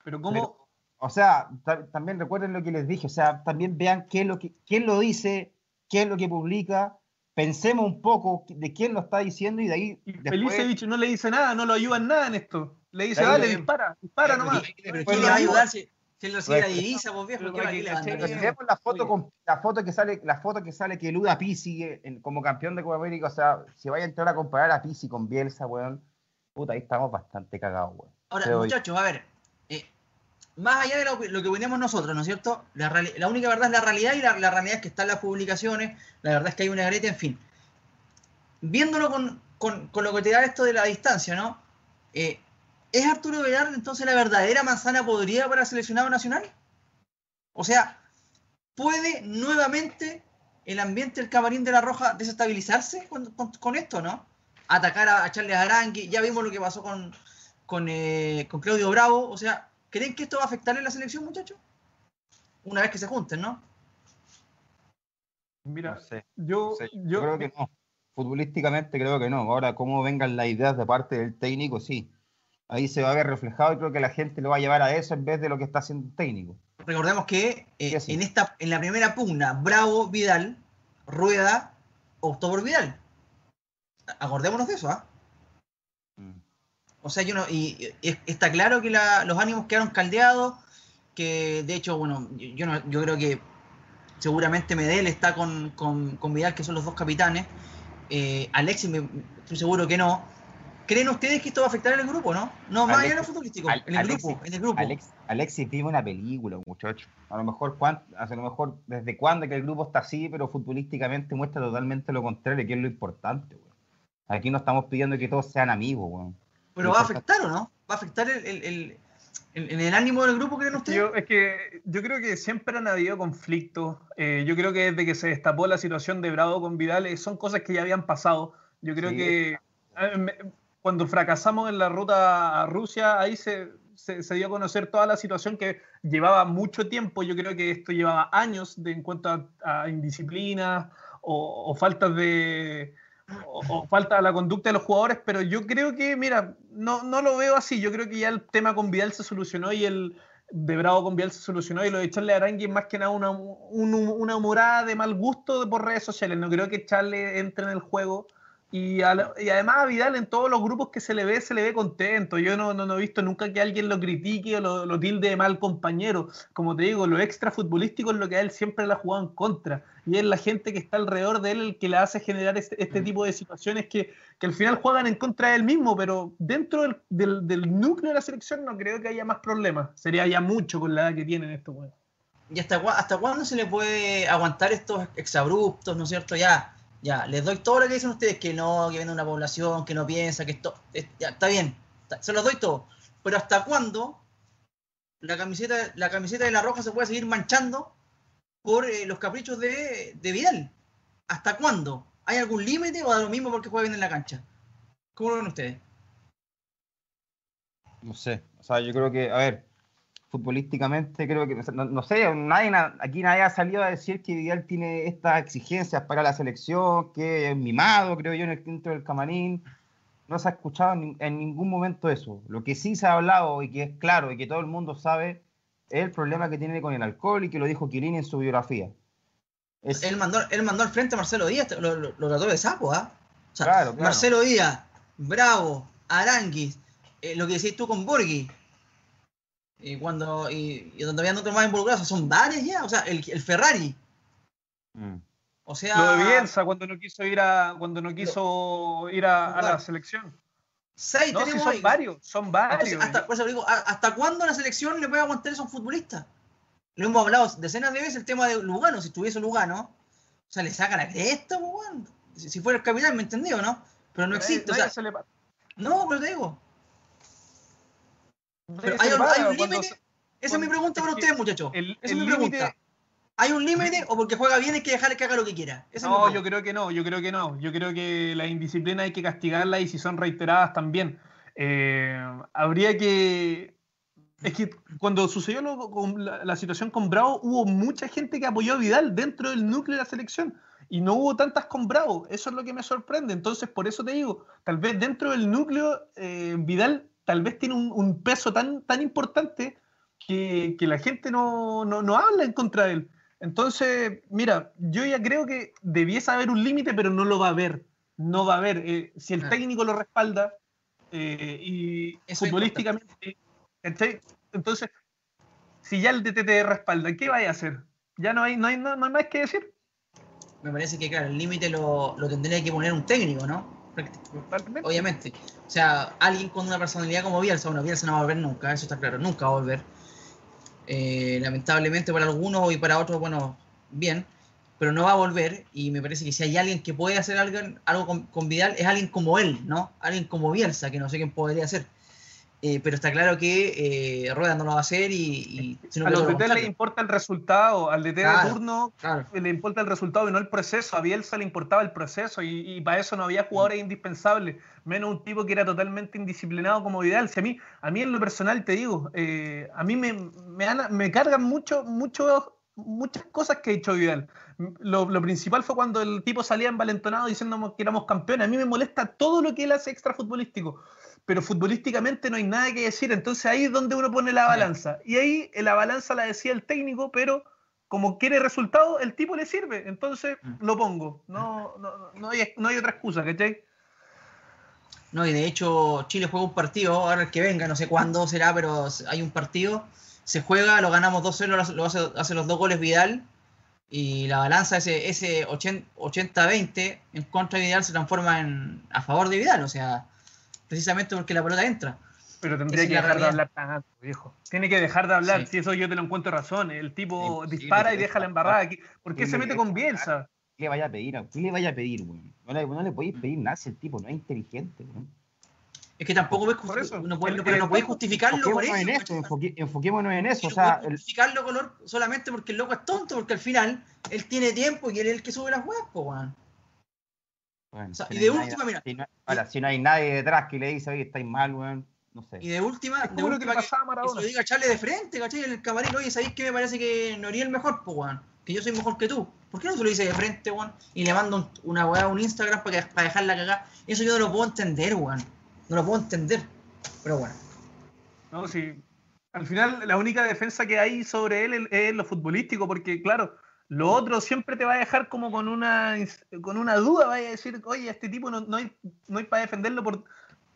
Pero cómo... o sea, también recuerden lo que les dije, o sea, también vean qué es lo que, quién lo dice, qué es lo que publica, pensemos un poco de quién lo está diciendo y de ahí. Y después... no le dice nada, no lo ayuda en nada en esto. Le dice, dale, dispara, dispara nomás. Pero ¿quién le va a ayudar si, él no sigue la divisa, pues viejo? vemos la foto, con, la foto que sale, la foto que sale que eluda a Pisi como campeón de Copa América, o sea, si vaya a entrar a comparar a Pisi con Bielsa, weón, puta, ahí estamos bastante cagados, weón. Ahora, muchachos, a ver, más allá de lo, que venimos nosotros, ¿no es cierto? La, única verdad es la realidad y la, realidad es que están las publicaciones, la verdad es que hay una grieta, en fin. Viéndolo con, lo que te da esto de la distancia, ¿no? Eh, ¿Es Arturo Vidal entonces la verdadera manzana podría para el seleccionado nacional? O sea, ¿puede nuevamente el ambiente del camarín de la Roja desestabilizarse con, esto, ¿no? Atacar a, Charles Arangui, ya vimos lo que pasó con, con, eh, con Claudio Bravo, o sea, ¿Creen que esto va a afectar en la selección, muchachos? Una vez que se junten, ¿no? Mira, yo, yo, creo que no. Futbolísticamente creo que no. Ahora, cómo vengan las ideas de parte del técnico, sí. Ahí se va a ver reflejado y creo que la gente lo va a llevar a eso en vez de lo que está haciendo el técnico. Recordemos que eh, en, esta, en la primera pugna, Bravo, Vidal, Rueda, optó por Vidal. Acordémonos de eso, ¿ah? O sea, yo no, y, está claro que los ánimos quedaron caldeados, que de hecho, bueno, yo, no, yo creo que seguramente Medel está con, con, Vidal, que son los dos capitanes. Eh, Alexis, me, estoy seguro que no. ¿Creen ustedes que esto va a afectar en el grupo, no? No, más allá de lo futbolístico, en, el grupo, en el grupo. Alexis vive una película, muchacho. A lo mejor, a lo mejor desde cuándo que el grupo está así, pero futbolísticamente muestra totalmente lo contrario, que es lo importante, güey. Aquí no estamos pidiendo que todos sean amigos, güey. Pero va a afectar o no? ¿Va a afectar el, en el ánimo del grupo, creen ustedes? Yo, es que yo creo que siempre han habido conflictos. Eh, yo creo que desde que se destapó la situación de Bravo con Vidal, eh, son cosas que ya habían pasado. Yo creo que cuando fracasamos en la ruta a Rusia, ahí se, se, dio a conocer toda la situación que llevaba mucho tiempo. Yo creo que esto llevaba años de, en cuanto a, indisciplina o, o faltas de, o, falta la conducta de los jugadores, pero yo creo que, mira, no, no lo veo así. Yo creo que ya el tema con Vidal se solucionó y el de Bravo con Vidal se solucionó y lo de echarle a Arangui es más que nada una, una humorada de mal gusto por redes sociales. No creo que echarle entre en el juego y, además a Vidal en todos los grupos que se le ve, se le ve contento. Yo no, no, he visto nunca que alguien lo critique o lo, tilde de mal compañero. Como te digo, lo extra futbolístico es lo que a él siempre le ha jugado en contra. Y es la gente que está alrededor de él el que le hace generar este, este mm. tipo de situaciones que, que, al final juegan en contra de él mismo. Pero dentro del, del, del, núcleo de la selección no creo que haya más problemas. Sería ya mucho con la edad que tienen estos juegos. ¿Y hasta, hasta cuándo se le puede aguantar estos exabruptos, ¿no es cierto? Ya ya, les doy todo lo que dicen ustedes, que no, que viene una población, que no piensa, que esto, ya, está bien, se los doy todo. Pero ¿hasta cuándo la camiseta, la camiseta de la Roja se puede seguir manchando por eh, los caprichos de, de, Vidal? ¿Hasta cuándo? ¿Hay algún límite o da lo mismo porque juega bien en la cancha? ¿Cómo lo ven ustedes? No sé, o sea, yo creo que, a ver, futbolísticamente, creo que, no, sé, nadie, aquí nadie ha salido a decir que Vidal tiene estas exigencias para la selección, que es mimado, creo yo, en el dentro del camarín. no se ha escuchado en, en ningún momento eso. Lo que sí se ha hablado y que es claro y que todo el mundo sabe es el problema que tiene con el alcohol y que lo dijo Kirin en su biografía. Es- Él, mandó, él mandó al frente a Marcelo Díaz, lo, lo- lo trató de sapo, ¿ah? O sea, Claro, claro. Marcelo Díaz, Bravo, Aranguis, eh, lo que decís tú con Borghi, y cuando y, y donde habían otros más involucrados, o sea, son varios ya, o sea, el, el Ferrari, Mm. o sea, Lo de Bielsa cuando no quiso ir a cuando no quiso ir a, a la selección. seis No, si tenemos son varios, son varios. Entonces, hasta, por eso digo, ¿a- ¿hasta cuándo la selección le puede aguantar a un futbolista? Lo hemos hablado decenas de veces el tema de Lugano, si estuviese Lugano, o sea, le saca la cresta, pues, si, si fuera el capitán, me entendió, ¿no? Pero no existe, o nadie sea, se le pa- no, pero te digo, pero hay un, hay límite, esa es mi pregunta para ustedes, muchachos, esa es mi pregunta. ¿Hay un límite o porque juega bien hay que dejarle que haga lo que quiera? Esa No, yo creo que no, yo creo que no. Yo creo que la indisciplina hay que castigarla y si son reiteradas también. Eh, habría que. Es que cuando sucedió lo- con la, la situación con Bravo, hubo mucha gente que apoyó a Vidal dentro del núcleo de la selección y no hubo tantas con Bravo. Eso es lo que me sorprende. Entonces, por eso te digo, tal vez dentro del núcleo, eh, Vidal tal vez tiene un, un peso tan, tan importante que, que la gente no, no, no habla en contra de él. Entonces, mira, yo ya creo que debiese haber un límite, pero no lo va a haber. No va a haber. Eh, si el Claro. técnico lo respalda eh, y Eso futbolísticamente, entonces, si ya el DT te respalda, ¿qué vaya a hacer? Ya no hay, no hay, no, no hay más que decir. Me parece que, claro, el límite lo, lo tendría que poner un técnico, ¿no? Obviamente. O sea, alguien con una personalidad como Bielsa, bueno, Bielsa no va a volver nunca, eso está claro, nunca va a volver. Eh, lamentablemente para algunos y para otros, bueno, bien, pero no va a volver y me parece que si hay alguien que puede hacer algo, algo con, con Vidal, es alguien como él, ¿no? Alguien como Bielsa, que no sé quién podría ser. Eh, pero está claro que eh, Rueda no lo va a hacer y... a los lo DT le importa el resultado, al DT Claro. de turno Claro. le importa el resultado y no el proceso. A Bielsa le importaba el proceso y, y para eso no había jugadores indispensables, menos un tipo que era totalmente indisciplinado como Vidal. Si a, mí, a mí en lo personal te digo, eh, a mí me, me, cargan mucho, mucho, muchas cosas que ha hecho Vidal. Lo, lo principal fue cuando el tipo salía envalentonado diciendo que éramos campeones. A mí me molesta todo lo que él hace extra futbolístico. Pero futbolísticamente no hay nada que decir. Entonces ahí es donde uno pone la balanza. Y ahí la balanza la decía el técnico, pero como quiere resultado, el tipo le sirve. Entonces Mm. lo pongo. No, no, no, hay, no hay otra excusa, ¿cachai? No, y de hecho Chile juega un partido, ahora el que venga, no sé cuándo será, pero hay un partido, se juega, lo ganamos 2-0, lo hace, hace los dos goles Vidal, y la balanza, ese, ese 80 80-20 en contra de Vidal se transforma en a favor de Vidal, o sea, precisamente porque la pelota entra. Pero tendría es que dejar de hablar tanto, viejo. Tiene que dejar de hablar. Sí. Si eso yo te lo encuentro razón. El tipo dispara y deja la embarrada aquí. ¿Por qué ¿Quién se mete con? Bielsa? ¿Qué le vaya a pedir? ¿Qué le vaya a pedir, weón? No le, no le podéis pedir nada si el tipo no es inteligente, weón. Es que tampoco ves, Por eso. no, puedes- El- pero no podéis justificarlo por eso. en ¿cachai? enfoque- enfoquémonos en eso. O No sea, el, justificarlo color solamente porque el loco es tonto, porque al final él tiene tiempo y él es el que sube las webs, pues, weón. Bueno, O sea, si y no de hay nadie- última, mira, si no- ahora, si no hay nadie detrás que le dice, oye, estáis mal, weón, no sé. Y de última, de última que, pasaba que se lo diga a Charlie de frente, ¿cachai? En el camarín, oye, ¿sabéis que me parece que no haría el mejor, pues, weón? Que yo soy mejor que tú. ¿Por qué no se lo dice de frente, weón? Y le mando un- una weá a un Instagram para, que, para dejarla cagar. Eso yo no lo puedo entender, weón. No lo puedo entender. Pero bueno. No, sí. Al final, la única defensa que hay sobre él es- es lo futbolístico, porque, claro, lo otro siempre te va a dejar como con una, con una duda. Vaya a decir, oye, este tipo no, no hay, no hay para defenderlo por,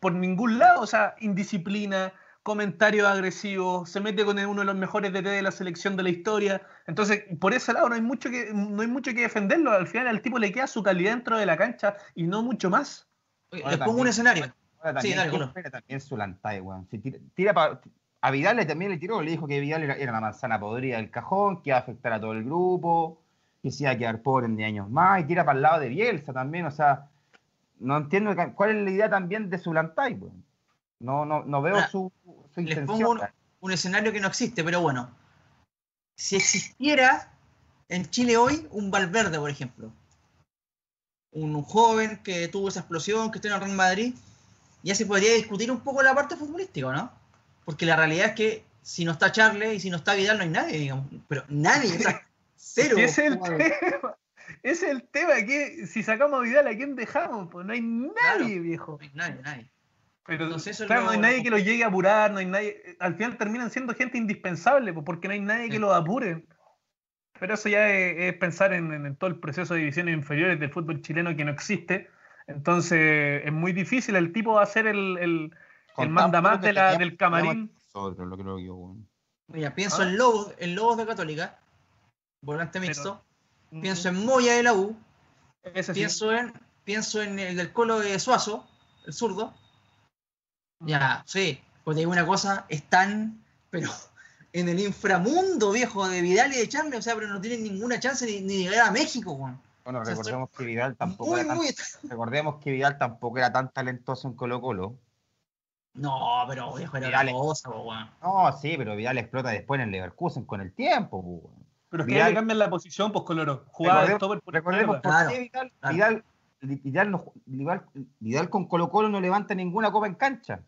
por ningún lado. O sea, indisciplina, comentarios agresivos, se mete con uno de los mejores DT de la selección de la historia. Entonces, por ese lado no hay mucho que, no hay mucho que defenderlo. Al final al tipo le queda su calidad dentro de la cancha y no mucho más. Ahora les pongo un escenario. Ahora Sí, también, dale, ¿quién Colo. espera también su lantay, weón? Si tira, tira pa- a Vidal le también le tiró, le dijo que Vidal era, era la manzana podrida del cajón, que iba a afectar a todo el grupo, que se iba a quedar pobre en 10 años más, y tira para el lado de Bielsa también, o sea, no entiendo cuál es la idea también de su lantay, weón. No, no, no veo Ahora, su, su Les intención. pongo un, un escenario que no existe, pero bueno. Si existiera en Chile hoy un Valverde, por ejemplo. Un joven que tuvo esa explosión, que está en el Real Madrid, ya se podría discutir un poco la parte futbolística, ¿no? Porque la realidad es que si no está Charles y si no está Vidal no hay nadie, digamos. Pero nadie, o sea, cero. Es el tema. ese es el tema, que si sacamos a Vidal, ¿a quién dejamos? Pues no hay nadie, Claro. viejo. No hay nadie, nadie. Pero Entonces claro, lo- no hay nadie que lo llegue a apurar, no hay nadie. Al final terminan siendo gente indispensable, pues, porque no hay nadie que los apure. Pero eso ya es, es pensar en, en todo el proceso de divisiones inferiores del fútbol chileno que no existe. Entonces es muy difícil. El tipo va a ser el, el manda más de que la- del camarín. Nosotros, lo creo yo, weón. Mira, pienso Ah. en Lobos, en Lobos de Católica, volante Pero- mixto. Pienso en Moya de la U. Ese sí. Pienso en, pienso en el del Colo de Suazo, el zurdo. Ya, sí, pues te digo una cosa, están, pero en el inframundo, viejo, de Vidal y de Charles, o sea, pero no tienen ninguna chance ni, ni de llegar a México, weón. Bueno, O sea, recordemos que Vidal tampoco Muy, era tan, muy... recordemos que Vidal tampoco era tan talentoso en Colo Colo. No, pero viejo, era Vidal otra cosa, po, weón. No, sí, pero Vidal explota después en el Leverkusen con el tiempo, weón. Pero es que Vidal- ahí le cambian la posición, pues Coloro. Jugaba de stopper por Recordemos por Claro, qué Vidal, claro. Vidal, Vidal no- Vidal- Vidal con Colo Colo no levanta ninguna copa en cancha.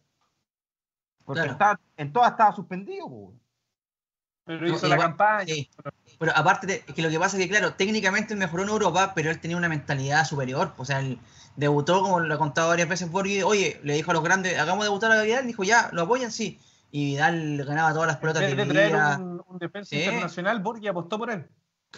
Porque Claro. estaba- en todas estaba suspendido, weón. Pero No, hizo la igual- campaña. Sí. Pero aparte, de, que lo que pasa es que, claro, técnicamente mejoró en Europa, pero él tenía una mentalidad superior. O sea, él debutó, como lo ha contado varias veces Borghi, oye, le dijo a los grandes, hagamos debutar a Vidal, dijo, ya, lo apoyan, sí. Y Vidal ganaba todas las pelotas de divididas, un, un defensa internacional, Borghi apostó por él.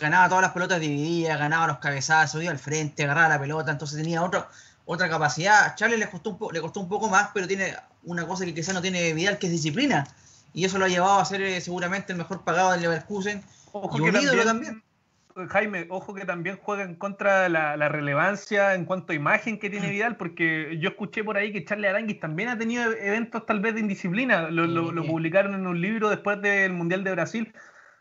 ganaba todas las pelotas divididas, ganaba los cabezazos, iba al frente, agarraba la pelota, entonces tenía otro, otra capacidad. A Charles le costó, un po- le costó un poco más, pero tiene una cosa que quizás no tiene Vidal, que es disciplina. Y eso lo ha llevado a ser eh, seguramente el mejor pagado del Leverkusen. Ojo Y que también, Jaime, ojo que también juega en contra de la, la relevancia en cuanto a imagen que tiene Vidal, porque yo escuché por ahí que Charles Aranguis también ha tenido eventos tal vez de indisciplina. Lo, lo- lo Sí. publicaron en un libro después del Mundial de Brasil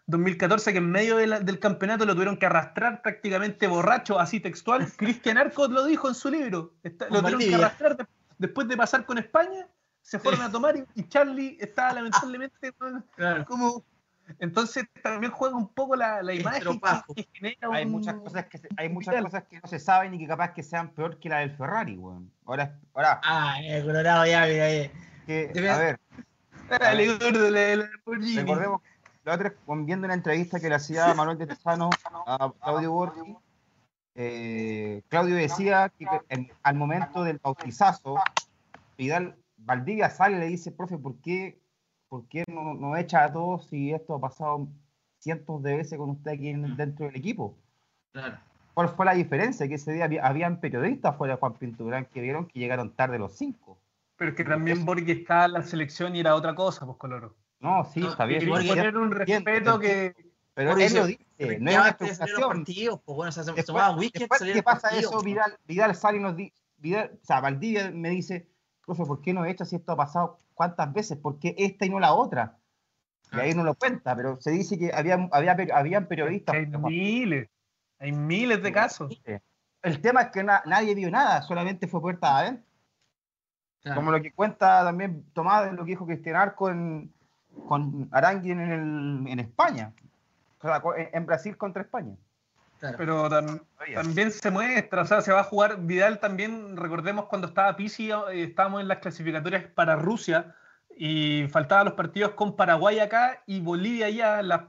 2014, que en medio de la- del campeonato lo tuvieron que arrastrar prácticamente borracho, así textual. Cristian Arcos lo dijo en su libro. Está- lo tuvieron que arrastrar de- después de pasar con España. Se fueron a tomar y, y Charlie estaba lamentablemente Claro. como entonces también juega un poco la, la imagen que, que genera Hay un- muchas cosas que se- hay muchas cosas que no se saben y que capaz que sean peor que la del Ferrari, weón. Ahora, ahora. Ah, el Colorado ya, mira ahí. que, a ver, Dale, gordo, la- la recordemos la otra viendo una entrevista que le hacía Manuel de Tesano a Claudio Borgi, eh, Claudio decía que en- al momento del bautizazo, Vidal Valdivia sale y le dice, profe, ¿por qué, por qué no, no echa a todos si esto ha pasado cientos de veces con usted aquí en- dentro del equipo? Claro. ¿Cuál fue la diferencia? Que ese día había, habían periodistas fuera de Juan Pinturán que vieron que llegaron tarde los cinco. Pero es que también Borghi estaba en la selección y era otra cosa, pues Coloro. No, sí, No, está bien. Borghi- poner un respeto que. Pero él lo dice, no es una partidos, pues bueno, se Después, tomaba después que pasa partidos, eso, pues. Vidal, Vidal sale y nos dice, Vidal, o sea, Valdivia me dice, profe, ¿por qué no echa si esto ha pasado cuántas veces? ¿Por qué esta y no la otra? Y ahí no lo cuenta, pero se dice que había, había, habían periodistas. Hay miles. Hay miles de casos. El tema es que na- nadie vio nada, solamente fue puerta adentro. Claro. Como lo que cuenta también Tomás, de lo que dijo Cristian Arco en, con Arangui en, el, en España. O sea, co- en, en Brasil contra España. Claro. Pero tam- también se muestra, o sea, se va a jugar Vidal también, recordemos cuando estaba Pisi, eh, estábamos en las clasificatorias para Rusia y faltaban los partidos con Paraguay acá y Bolivia ya en las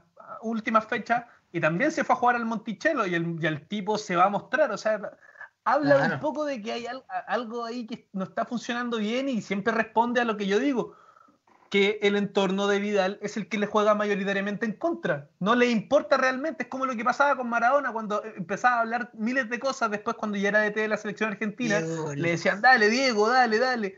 últimas fechas y también se fue a jugar al Monticello y el, y el tipo se va a mostrar, o sea, habla Claro. un poco de que hay al- algo ahí que no está funcionando bien y siempre responde a lo que yo digo, que el entorno de Vidal es el que le juega mayoritariamente en contra. No le importa realmente. Es como lo que pasaba con Maradona cuando empezaba a hablar miles de cosas después cuando ya era DT de la selección argentina. Diego, Le decían, dale, Diego, dale, dale.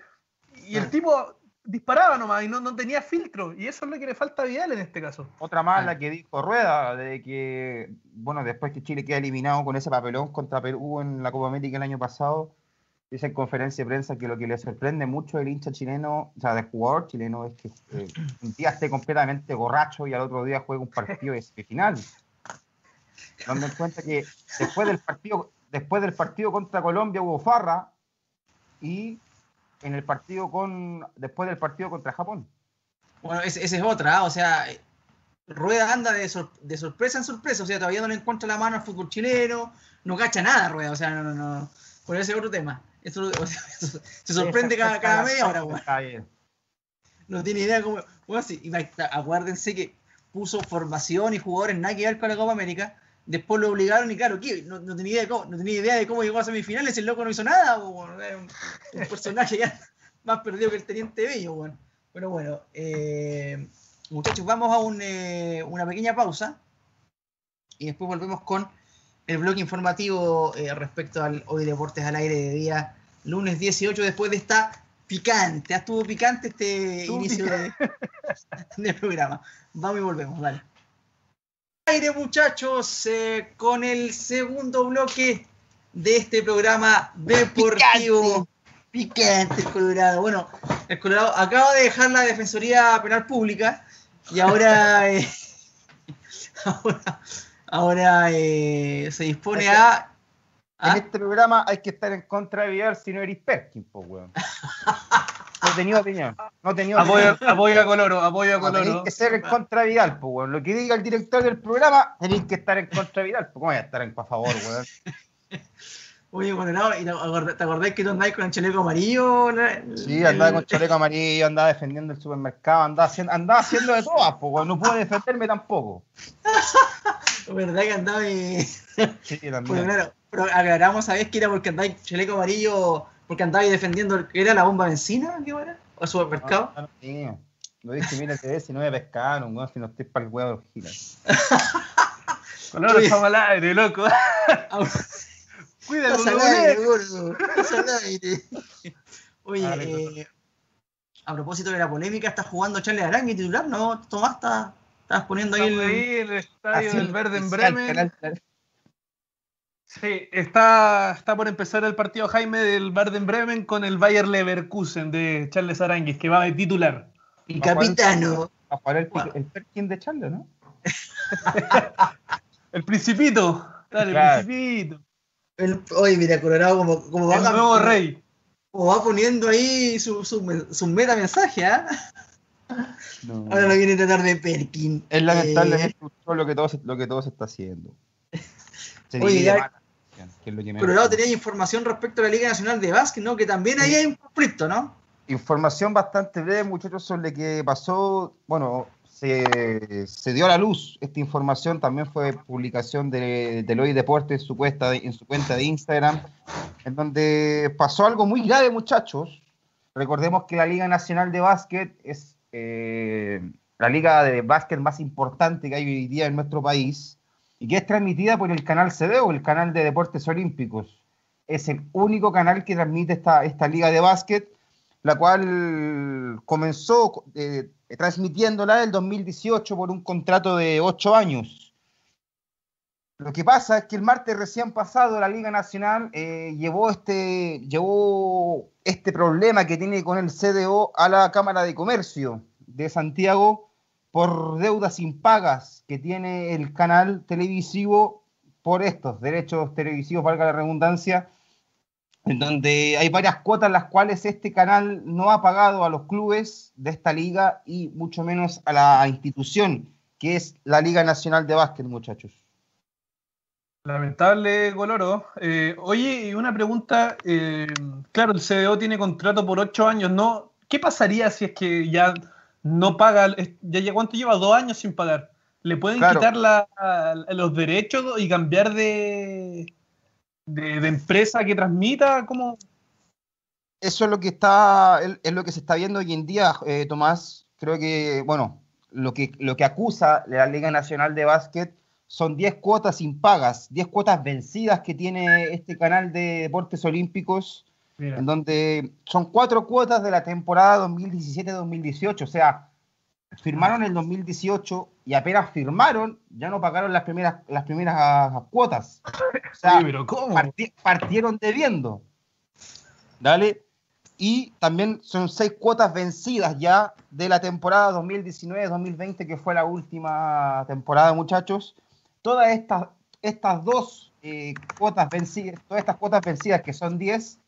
Y el Ah. tipo disparaba nomás y no, no tenía filtro. Y eso es lo que le falta a Vidal en este caso. Otra más, Ah. la que dijo Rueda, de que, bueno, después que Chile queda eliminado con ese papelón contra Perú en la Copa América el año pasado, dice en conferencia de prensa que lo que le sorprende mucho al hincha chileno, o sea, del jugador chileno, es que eh, un día esté completamente borracho y al otro día juegue un partido de semifinal. Dando en cuenta que después del partido, después del partido contra Colombia hubo farra y en el partido con, después del partido contra Japón. Bueno, esa es otra, ¿ah? o sea, Rueda anda de, sor- de sorpresa en sorpresa, o sea, todavía no le encuentra la mano al fútbol chileno, no cacha nada Rueda, o sea, no, no, no. Por ese es otro tema. Eso, o sea, eso- se sorprende cada, cada media hora, weón. Está bien. No tiene idea cómo. bueno, sí, y acuérdense que puso formación y jugadores nada que ver con la Copa América. después lo obligaron y claro, ¿qué? No, no tenía idea de cómo, no tenía idea de cómo llegó a semifinales, el loco no hizo nada, weón. Era un, un personaje ya más perdido que el Teniente Bello, weón. Pero bueno, eh, muchachos, vamos a un, eh, una pequeña pausa y después volvemos con el bloque informativo eh, respecto al Hoy Deportes al aire de día lunes 18 después de esta picante, ¿ah? estuvo picante este Estuvo inicio de, de programa. Vamos y volvemos, dale. Aire muchachos, eh, con el segundo bloque de este programa deportivo. Picante el Colorado. Bueno, el Colorado acaba de dejar la Defensoría Penal Pública y ahora, eh, ahora, ahora eh, se dispone a... En a- este programa hay que estar en contra de Vidal si no eres Perkin, po, weón. No tenido opinión. No tenido Apoyo, opinión. apoyo a Coloro, apoyo a No, tenéis Coloro. que ser en contra de Vidal, po, weón. Lo que diga el director del programa, tenéis que estar en contra de Vidal. po. ¿Cómo voy a estar en a favor, weón? Oye, ¿y te acordás- ¿te acordás que tú andabas con el chaleco amarillo? La- Sí, el- andaba con chaleco amarillo, andaba defendiendo el supermercado, andaba haciendo, andaba haciendo de todas, po, weón. No pude defenderme tampoco. ¿Verdad que andaba y... Sí, Pues también. claro, pero aclaramos, ¿sabes que era porque andaba chaleco amarillo, porque andaba defendiendo el era la bomba de benzina? ¿Qué era? ¿O el supermercado? No, no, sí. Lo dije, mira, te si no me pescaron, weón, si no estoy para el huevo de los giles. Coloro Oye. estamos al aire, loco. Al Coloro. aire, gordo. Estás al aire. Oye, Dale, eh, a propósito de la polémica, ¿estás jugando Charles Arangui titular? ¿No, Tomás? ¿Estás, estás poniendo ahí el... ahí, el estadio del Verde en Bremen. Sí, está, está por empezar el partido Jaime del Baden Bremen con el Bayer Leverkusen de Charles Aranguis, que va de titular. el capitano? A jugar el, Wow. el Perkin de Charles, ¿no? El Principito. Dale, Claro. Principito. El- oye, mira, Colorado como, como va, El nuevo rey. como va poniendo ahí su, su, su meta mensaje, ¿ah? No. Ahora lo viene a tratar de Perkin. Es lamentable Eh, lo que todo se, lo que todo se está haciendo. Se Oye, divide ya- más, que es lo que menos- Colorado tenía información respecto a la Liga Nacional de Básquet, ¿no? Que también ahí hay un conflicto, ¿no? Información bastante breve, muchachos, sobre lo que pasó. Bueno, se, dio a la luz esta información, también fue publicación de, de Loy Deportes en su, cuenta, en su cuenta de Instagram, en donde pasó algo muy grave, muchachos. Recordemos que la Liga Nacional de Básquet es eh, la liga de básquet más importante que hay hoy día en nuestro país y que es transmitida por el canal CDO, el canal de deportes olímpicos. Es el único canal que transmite esta, esta liga de básquet la cual comenzó eh, transmitiéndola en el 2018 por un contrato de ocho años. Lo que pasa es que el martes recién pasado la Liga Nacional eh, llevó, este, llevó este problema que tiene con el CDO a la Cámara de Comercio de Santiago por deudas impagas que tiene el canal televisivo por estos derechos televisivos, valga la redundancia, en donde hay varias cuotas las cuales este canal no ha pagado a los clubes de esta liga y mucho menos a la institución que es la Liga Nacional de Básquet, muchachos. Lamentable, Coloro. Eh, oye, y una pregunta. eh, claro, el CDO tiene contrato por ocho años, ¿no? ¿Qué pasaría si es que ya no paga? Ya, ya- ¿Cuánto lleva? Dos años sin pagar. ¿Le pueden Claro. quitar la- los derechos y cambiar de, de, de empresa que transmita? ¿Cómo? Eso es lo que está, es lo que se está viendo hoy en día, eh, Tomás. Creo que, bueno, lo que, lo que acusa la Liga Nacional de Básquet son 10 cuotas impagas, 10 cuotas vencidas que tiene este canal de deportes olímpicos Mira, en donde son cuatro cuotas de la temporada 2017-2018. O sea, firmaron el 2018 y apenas firmaron, ya no pagaron las primeras, las primeras ah, cuotas. O sea, Oye, pero ¿cómo? parti- partieron debiendo. ¿Dale? Y también son seis cuotas vencidas ya de la temporada 2019-2020, que fue la última temporada, muchachos. Todas estas, estas dos eh, cuotas vencidas, todas estas cuotas vencidas, que son 10,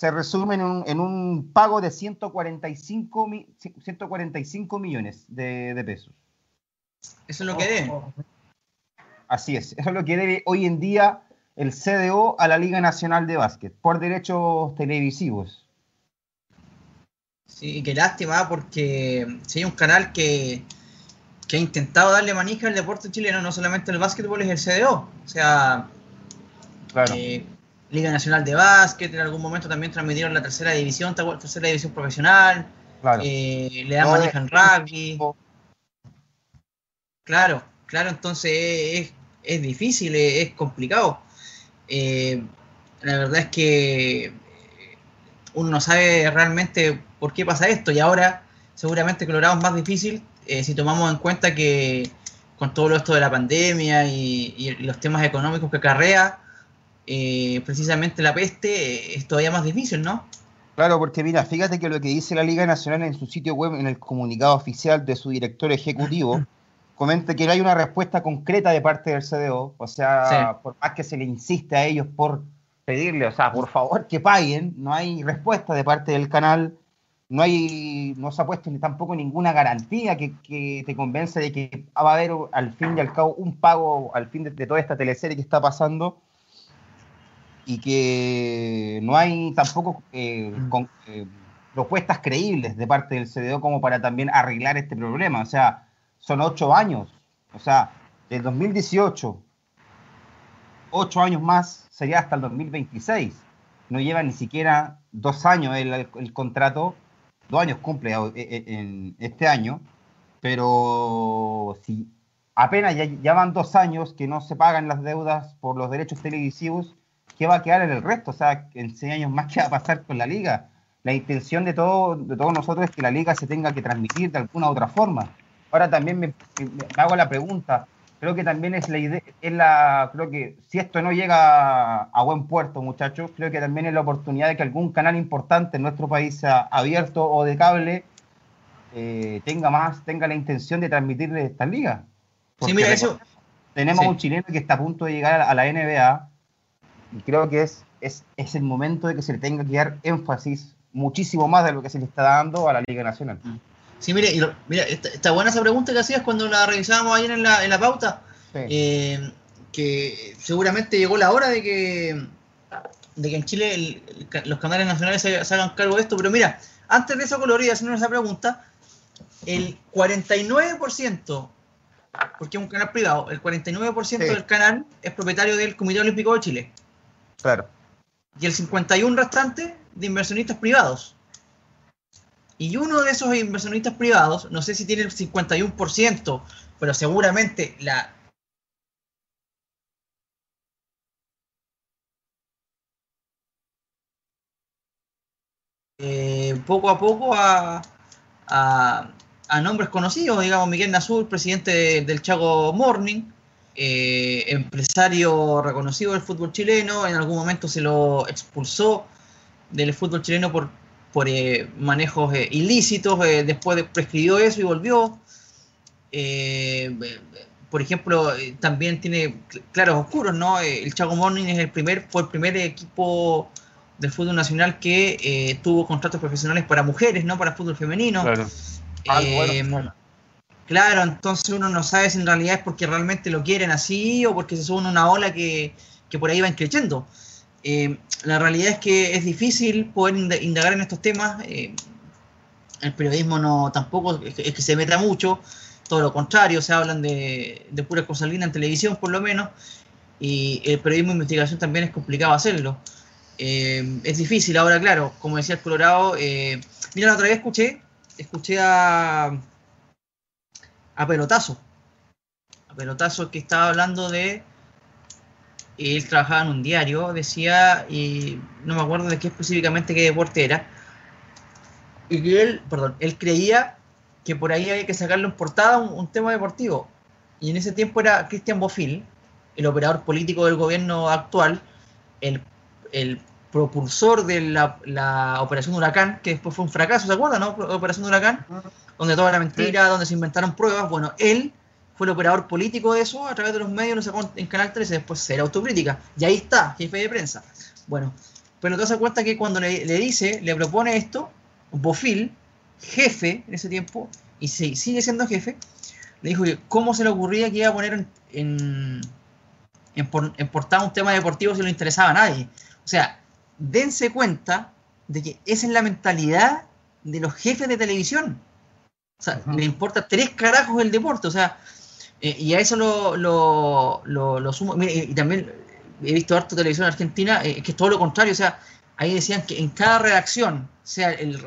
se resumen en un, en un pago de 145, mi- 145 millones de, de pesos. Eso es lo que debe. Así es, eso es lo que debe hoy en día el CDO a la Liga Nacional de Básquet, por derechos televisivos. Sí, qué lástima, porque si hay un canal que, que ha intentado darle manija al deporte chileno, no solamente el básquetbol, es el CDO. O sea, eh, Liga Nacional de Básquet, en algún momento también transmitieron la tercera división, tercera división profesional, eh, le dan manija en rugby. Claro, claro, entonces es, difícil, es, complicado. Eh, la verdad es que uno no sabe realmente por qué pasa esto y ahora seguramente Colorado es más difícil eh, si tomamos en cuenta que con todo esto de la pandemia y, los temas económicos que acarrea, eh, precisamente la peste eh, es todavía más difícil, ¿no? Claro, porque mira, fíjate que lo que dice la Liga Nacional en su sitio web, en el comunicado oficial de su director ejecutivo, comenta que no hay una respuesta concreta de parte del CDO, o. Sea, por más que se le insiste a ellos por pedirle, o sea, por favor que paguen, no hay respuesta de parte del canal. No hay, no se ha puesto ni tampoco ninguna garantía que, te convence de que va a haber al fin y al cabo un pago al fin de, toda esta teleserie que está pasando y que no hay tampoco eh, eh, propuestas creíbles de parte del CDO como para también arreglar este problema. O sea, son ocho años. O sea, del 2018, ocho años más, sería hasta el 2026. No lleva ni siquiera dos años el contrato dos años cumple eh, eh, en este año, pero si apenas ya, van dos años que no se pagan las deudas por los derechos televisivos, ¿qué va a quedar en el resto? O sea, en seis años más, ¿qué va a pasar con la liga? La intención de, todo, de todos nosotros es que la liga se tenga que transmitir de alguna u otra forma. Ahora también me hago la pregunta, creo que también es la idea, es la, creo que si esto no llega a, buen puerto, muchachos, creo que también es la oportunidad de que algún canal importante en nuestro país sea abierto o de cable eh, tenga más, tenga la intención de transmitir esta liga. sí, mira, eso. Tenemos un chileno que está a punto de llegar a la NBA y creo que es, es, es el momento de que se le tenga que dar énfasis muchísimo más de lo que se le está dando a la Liga Nacional. Mm. Sí, mire, mira, está, buena esa pregunta que hacías cuando la revisábamos ayer en la, en la pauta. Eh, que seguramente llegó la hora de que, de que en Chile los canales nacionales se, hagan cargo de esto. Pero mira, antes de eso, Colorida, haciendo esa pregunta, el 49%, porque es un canal privado, el 49% del canal es propietario del Comité Olímpico de Chile. Claro. Y el 51% restante de inversionistas privados. Y uno de esos inversionistas privados, no sé si tiene el 51%, pero seguramente la... Eh, poco a poco a, nombres conocidos, digamos, Miguel Nazur, presidente del Chago Morning, eh, empresario reconocido del fútbol chileno, en algún momento se lo expulsó del fútbol chileno por por eh, manejos eh, ilícitos, eh, después prescribió eso y volvió. por ejemplo, también tiene claros oscuros, ¿no? El Chago Morning es el primer, fue el primer equipo del fútbol nacional que tuvo contratos profesionales para mujeres, no para fútbol femenino. Claro. Claro, entonces uno no sabe si en realidad es porque realmente lo quieren así o porque se suben una ola que, que por ahí van creciendo. Eh, la realidad es que es difícil poder indagar en estos temas. Eh, el periodismo no tampoco es que, se meta mucho, todo lo contrario, se hablan de, de pura cosa linda en televisión por lo menos, y el periodismo de investigación también es complicado hacerlo. Eh, es difícil, ahora claro, como decía el Colorado, mira, la otra vez escuché, escuché a, a Pelotazo, a Pelotazo que estaba hablando de él trabajaba en un diario, decía, y no me acuerdo de qué específicamente qué deporte era, y que él, perdón, él creía que por ahí había que sacarle en portada un, tema deportivo. Y en ese tiempo era Cristian Bofil, el operador político del gobierno actual, el, propulsor de la, Operación Huracán, que después fue un fracaso, ¿se acuerdan, no? Operación Huracán, donde toda la mentira, donde se inventaron pruebas. Bueno, él fue el operador político de eso, a través de los medios lo sacó en Canal 13, después será autocrítica. Y ahí está, jefe de prensa. Bueno, pero te das cuenta que cuando le, dice, le propone esto, Bofil, jefe en ese tiempo, y sigue siendo jefe, le dijo que cómo se le ocurría que iba a poner en, en, portada un tema deportivo si no le interesaba a nadie. O sea, dense cuenta de que esa es la mentalidad de los jefes de televisión. O sea, le importa tres carajos el deporte. O sea, eh, y a eso lo, lo, lo, sumo. y también he visto harto televisión argentina, eh, que es todo lo contrario. O sea, ahí decían que en cada redacción, sea el,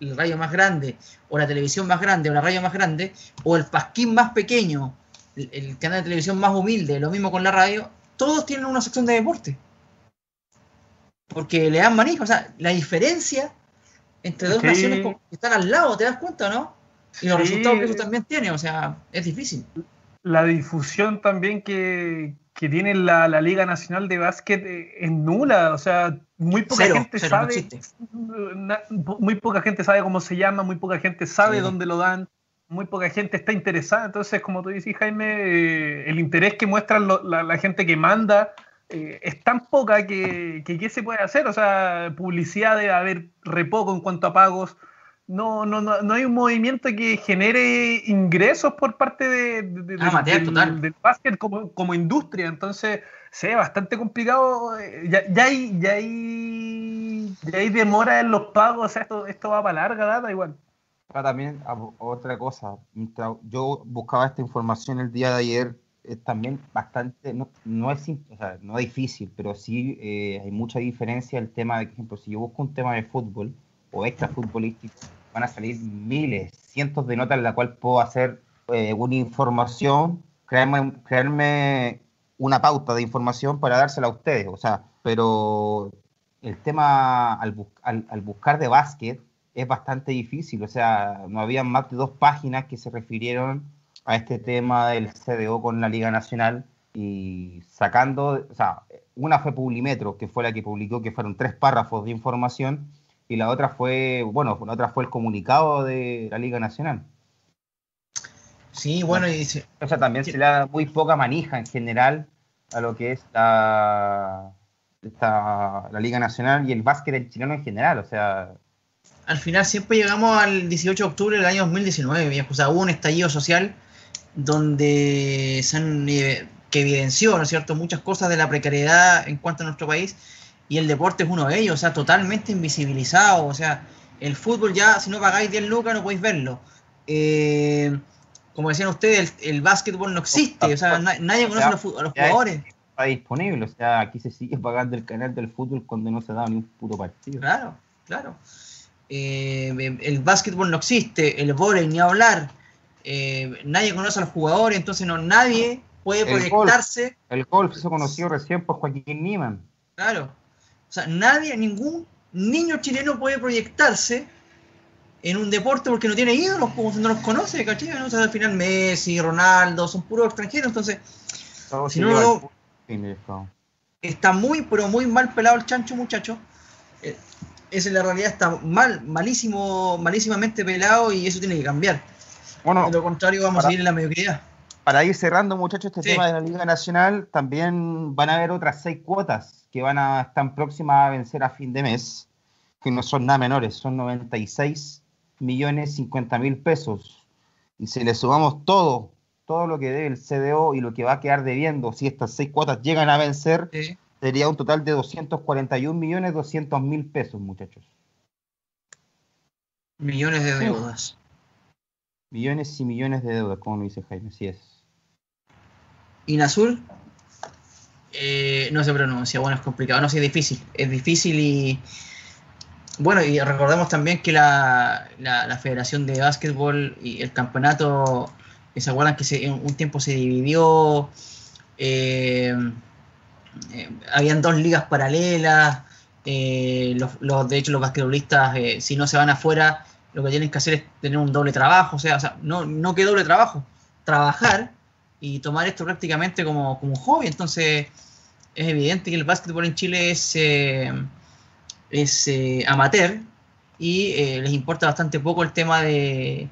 el, radio más grande, o la televisión más grande, o la radio más grande, o el pasquín más pequeño, el, canal de televisión más humilde, lo mismo con la radio, todos tienen una sección de deporte. Porque le dan manija. O sea, la diferencia entre dos naciones que están al lado, ¿te das cuenta, no? Y los resultados que eso también tiene, o sea, es difícil. La difusión también que, tiene la, Liga Nacional de Básquet eh, es nula, o sea, muy poca gente sabe, muy poca gente sabe cómo se llama, muy poca gente sabe dónde lo dan, muy poca gente está interesada, entonces como tú dices Jaime, eh, el interés que muestra la, gente que manda eh, es tan poca que, que, ¿qué se puede hacer? O sea, publicidad debe haber re poco en cuanto a pagos, no, no, no, no hay un movimiento que genere ingresos por parte de, ah, del, básquet como, industria. Entonces, se ve bastante complicado. Eh, ya, ya, hay, ya, hay, ya hay demora en los pagos. O sea, esto, esto va para larga data igual. También otra cosa, yo buscaba esta información el día de ayer, es también bastante, no, no es o sea, no es difícil, pero sí eh, hay mucha diferencia el tema de, por ejemplo, si yo busco un tema de fútbol o extra futbolístico, van a salir miles, cientos de notas en la cual puedo hacer eh, una información, crearme, crearme una pauta de información para dársela a ustedes. O sea, pero el tema al, buscar de básquet es bastante difícil. O sea, no había más de dos páginas que se refirieron a este tema del CDO con la Liga Nacional y sacando, o sea, una fue Publimetro, que fue la que publicó, que fueron tres párrafos de información, y la otra fue, bueno, la otra fue el comunicado de la Liga Nacional. Sí, bueno, y O sea, también se le da muy poca manija en general a lo que es la, la Liga Nacional y el básquet chileno en general, o sea... Al final siempre llegamos al 18 de octubre del año 2019, o sea, hubo un estallido social donde se han, eh, que evidenció, ¿no es cierto?, muchas cosas de la precariedad en cuanto a nuestro país y el deporte es uno de ellos, o sea, totalmente invisibilizado, o sea, el fútbol ya, si no pagáis 10 lucas no podéis verlo. Eh, como decían ustedes, el, básquetbol no existe, o sea, nadie conoce a los, jugadores. Está disponible, o sea, aquí se sigue pagando el canal del fútbol cuando no se da ni un puto partido. Claro, claro. Eh, el básquetbol no existe, el vóley ni hablar, eh, nadie conoce a los jugadores, entonces no nadie puede proyectarse. el golf se conoció recién por Joaquín Niman. Claro, o sea, nadie, ningún niño chileno puede proyectarse en un deporte porque no tiene ídolos, como no los conoce, ¿cachai? O sea, al final Messi, Ronaldo, son puros extranjeros, entonces, si no, está muy, pero muy mal pelado el chancho, muchacho. Eh, esa es la realidad, está mal, malísimo, malísimamente pelado y eso tiene que cambiar. Bueno, de lo contrario, vamos a seguir en la mediocridad. Para ir cerrando, muchachos, este tema de la Liga Nacional, también van a haber otras seis cuotas que van a estar próximas a vencer a fin de mes, que no son nada menores, son 96 millones 50 mil pesos. Y si le sumamos todo, todo lo que debe el CDO y lo que va a quedar debiendo, si estas seis cuotas llegan a vencer, sería un total de 241 millones 200 mil pesos, muchachos. Millones de deudas. Millones y millones de deudas, como lo dice Jaime, así es. ¿Inazul? Eh, no se pronuncia, bueno, es complicado, no sé, es difícil, es difícil y bueno, y recordemos también que la, Federación de Básquetbol y el campeonato, ¿se acuerdan que se, un tiempo se dividió? Eh, eh, habían dos ligas paralelas, los, de hecho los basquetbolistas, si no se van afuera, lo que tienen que hacer es tener un doble trabajo, o sea, o sea no, no que doble trabajo, trabajar y tomar esto prácticamente como, como un hobby. Entonces, es evidente que el básquetbol en Chile es, eh, es eh, amateur y eh, les importa bastante poco el tema de,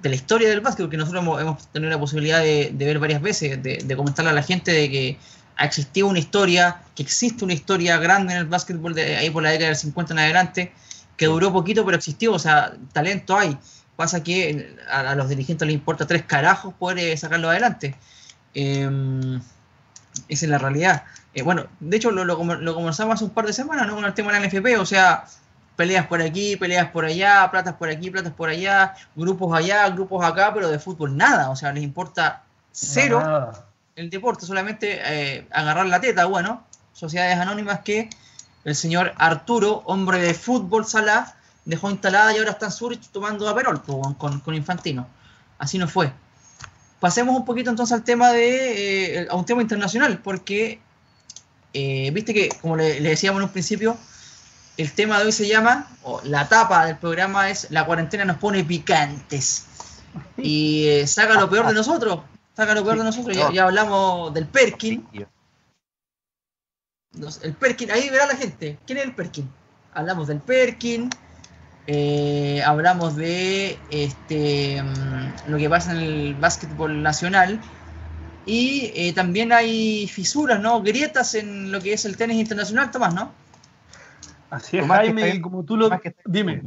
de, la historia del básquetbol, que nosotros hemos, tenido la posibilidad de, ver varias veces, de, comentarle a la gente de que ha existido una historia, que existe una historia grande en el básquetbol de ahí por la década del 50 en adelante, que duró poquito, pero existió, o sea, talento hay. Pasa que a, los dirigentes les importa tres carajos poder eh, sacarlo adelante. Em, esa es la realidad. Eh, bueno, de hecho lo, lo, conversamos hace un par de semanas ¿no? con el tema de la NFP, o sea, peleas por aquí, peleas por allá, platas por aquí, platas por allá, grupos allá, grupos acá, pero de fútbol nada, o sea, les importa cero Nada. el deporte, solamente eh, agarrar la teta, bueno, sociedades anónimas que el señor Arturo, hombre de fútbol sala, dejó instalada y ahora está en Zurich tomando aperol weón, con, con Infantino. Así no fue. Pasemos un poquito entonces al tema de, eh, a un tema internacional, porque eh, viste que, como le, le decíamos en un principio, el tema de hoy se llama, o la tapa del programa es La cuarentena nos pone picantes. Y eh, saca lo peor de nosotros. Saca lo peor de nosotros. Ya, ya hablamos del Perkin. El Perkin, ahí verá la gente. ¿Quién es el Perkin? Hablamos del Perkin. Eh, hablamos de este mm, lo que pasa en el básquetbol nacional. Y eh, también hay fisuras, ¿no? Grietas en lo que es el tenis internacional, Tomás, ¿no? Así es, Jaime, está- como tú lo... Dime.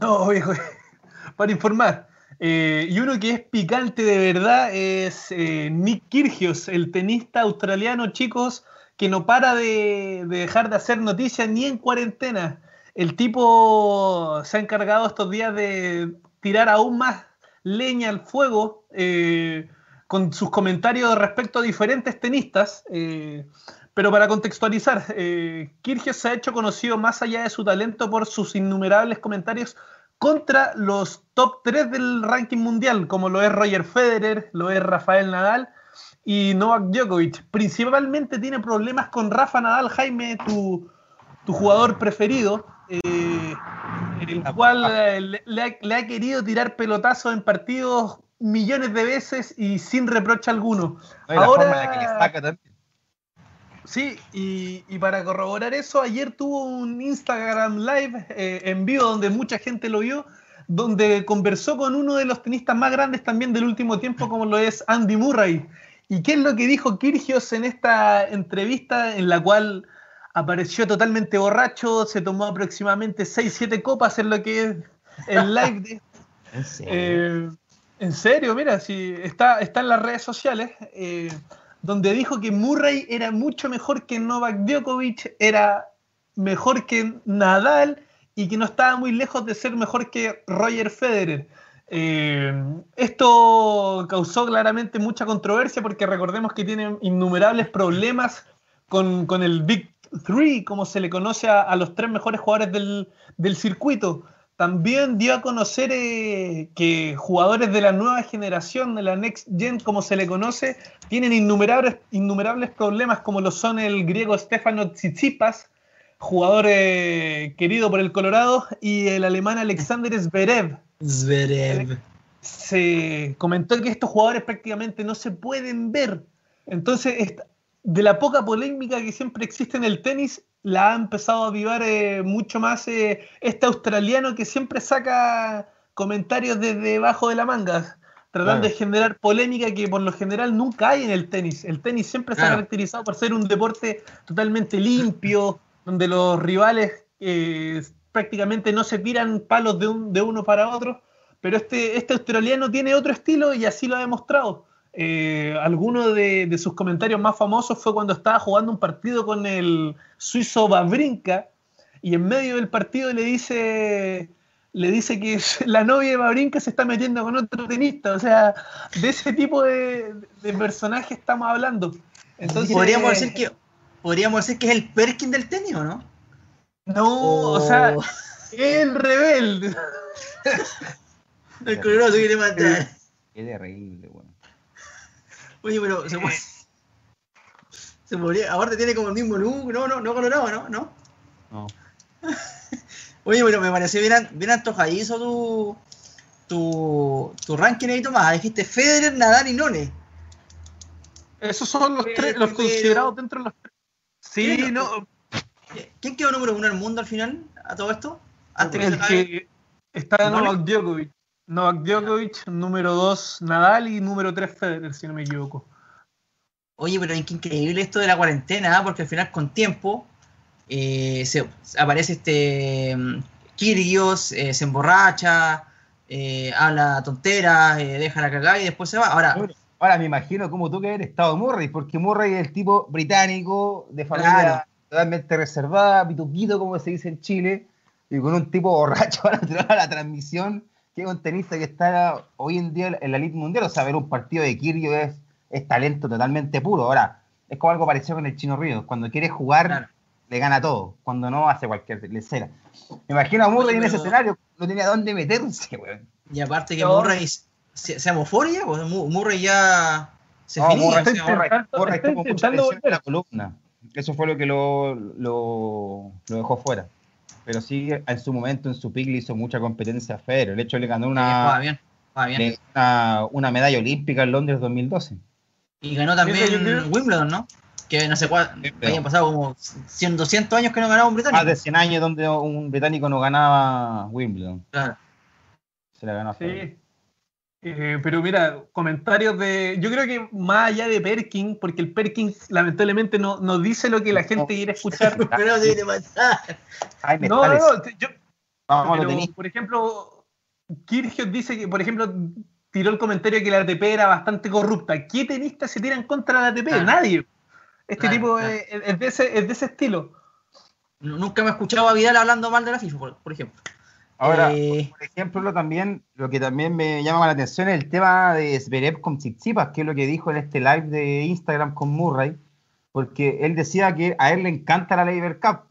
No, viejo, para informar. Eh, y uno que es picante de verdad es eh, Nick Kyrgios, el tenista australiano, chicos, que no para de, de dejar de hacer noticias ni en cuarentena. El tipo se ha encargado estos días de tirar aún más leña al fuego eh, con sus comentarios respecto a diferentes tenistas. eh, pero para contextualizar, eh, se ha hecho conocido más allá de su talento por sus innumerables comentarios contra los top 3 del ranking mundial, como lo es Roger Federer, lo es Rafael Nadal y Novak Djokovic. Principalmente tiene problemas con Rafa Nadal, Jaime, tu jugador preferido, eh, el cual eh, le, le ha, le ha querido tirar pelotazos en partidos millones de veces y sin reproche alguno. No, y la Ahora- forma en la que le saca también. Sí, y, y para corroborar eso, ayer tuvo un Instagram Live eh, en vivo donde mucha gente lo vio, donde conversó con uno de los tenistas más grandes también del último tiempo, como lo es Andy Murray. ¿Y qué es lo que dijo Kirgios en esta entrevista en la cual apareció totalmente borracho, se tomó aproximadamente 6-7 copas en lo que es el live de, En serio. eh, en serio, mira, si está, está en las redes sociales, eh, donde dijo que Murray era mucho mejor que Novak Djokovic, era mejor que Nadal y que no estaba muy lejos de ser mejor que Roger Federer. Eh, esto causó claramente mucha controversia porque recordemos que tiene innumerables problemas con, con el Big Three, como se le conoce a, a los tres mejores jugadores del, del circuito. También dio a conocer eh, que jugadores de la nueva generación, de la Next Gen, como se le conoce, tienen innumerables, innumerables problemas, como lo son el griego Stefano Tsitsipas, jugador eh, querido por el Colorado, y el alemán Alexander Zverev. Zverev. Se comentó que estos jugadores prácticamente no se pueden ver. Entonces, de la poca polémica que siempre existe en el tenis, la ha empezado a avivar eh, mucho más eh, este australiano que siempre saca comentarios desde debajo de la manga, tratando Claro. de generar polémica que por lo general nunca hay en el tenis. El tenis siempre se ha caracterizado por ser un deporte totalmente limpio, donde los rivales eh, prácticamente no se tiran palos de, un- de uno para otro, pero este, este australiano tiene otro estilo y así lo ha demostrado. Eh, alguno de, de sus comentarios más famosos fue cuando estaba jugando un partido con el suizo Babrinka y en medio del partido le dice le dice que la novia de Babrinka se está metiendo con otro tenista, o sea, de ese tipo de, de personaje estamos hablando. Entonces, podríamos decir que podríamos decir que es el Perkin del tenis, ¿o no? no, o sea, el rebelde. el colorado quiere matar. Qué terrible, weón. Oye, pero se puede. Se podría, ahora tiene como el mismo look, no, no, no colorado, ¿no? ¿no? No. Oye, pero me pareció bien, bien antojadizo tu, tu, tu ranking ahí, Tomás. Dijiste Federer, Nadal y None. Esos son los tres, los considerados dentro de los tres. Sí, no, ¿Quién quedó número uno del mundo al final a todo esto? Antes que se el acabe. que está. Novak Djokovic. Novak Djokovic, número 2 Nadal y número 3 Federer, si no me equivoco. Oye, pero es que increíble esto de la cuarentena, ¿ah? porque al final con tiempo eh, se, aparece este mm, Kyrgios, eh, se emborracha, eh, habla tonteras, eh, deja la cagada y después se va. Ahora, Ahora me imagino como tú que eres estado Murray, porque Murray es el tipo británico, de familia Claro. totalmente reservada, pituquito, como se dice en Chile, y con un tipo borracho para a la transmisión, que es un tenista que está hoy en día en la elite mundial. O sea, ver un partido de Kirio es, es talento totalmente puro. Ahora, es como algo parecido con el Chino Río. Cuando quiere jugar, Claro. le gana todo. Cuando no, hace cualquier lecera. Me imagino a Murray en ese pero- escenario, no tenía dónde meterse, weón. Y aparte que No. Murray se, se pues Mu- Murray ya se No, finía. Murray, o sea, Está Murray, intentando- Murray lesión en la columna. Eso fue lo que lo, lo, lo dejó fuera. Pero sí, en su momento, en su pick, le hizo mucha competencia a Federer. De hecho, le ganó una, bien, jugaba bien. le- una, una medalla olímpica en Londres 2012. Y ganó también Wimbledon, ¿no? Que no sé cuál, habían pasado como 100, 200 años que no ganaba un británico. Más de 100 años donde un británico no ganaba Wimbledon. Claro. Se la ganó a Federer. Eh, pero mira, comentarios de. Yo creo que más allá de Perkin, porque el Perkin lamentablemente no, no dice lo que la gente quiere escuchar. Pero te matar. No, no, no. Yo, Vamos, pero, por ejemplo, Kirgios dice que, por ejemplo, tiró el comentario de que la ATP era bastante corrupta. ¿Qué tenista se tira en contra la ATP? Nadie. Este tipo. Es, es de ese, es de ese estilo. Nunca me he escuchado a Vidal hablando mal de la FIFA, por, por ejemplo. Ahora, Eh, por ejemplo, lo, también, lo que también me llama la atención es el tema de Zverev con Tsitsipas, que es lo que dijo en este live de Instagram con Murray, porque él decía que a él le encanta la Labour Cup,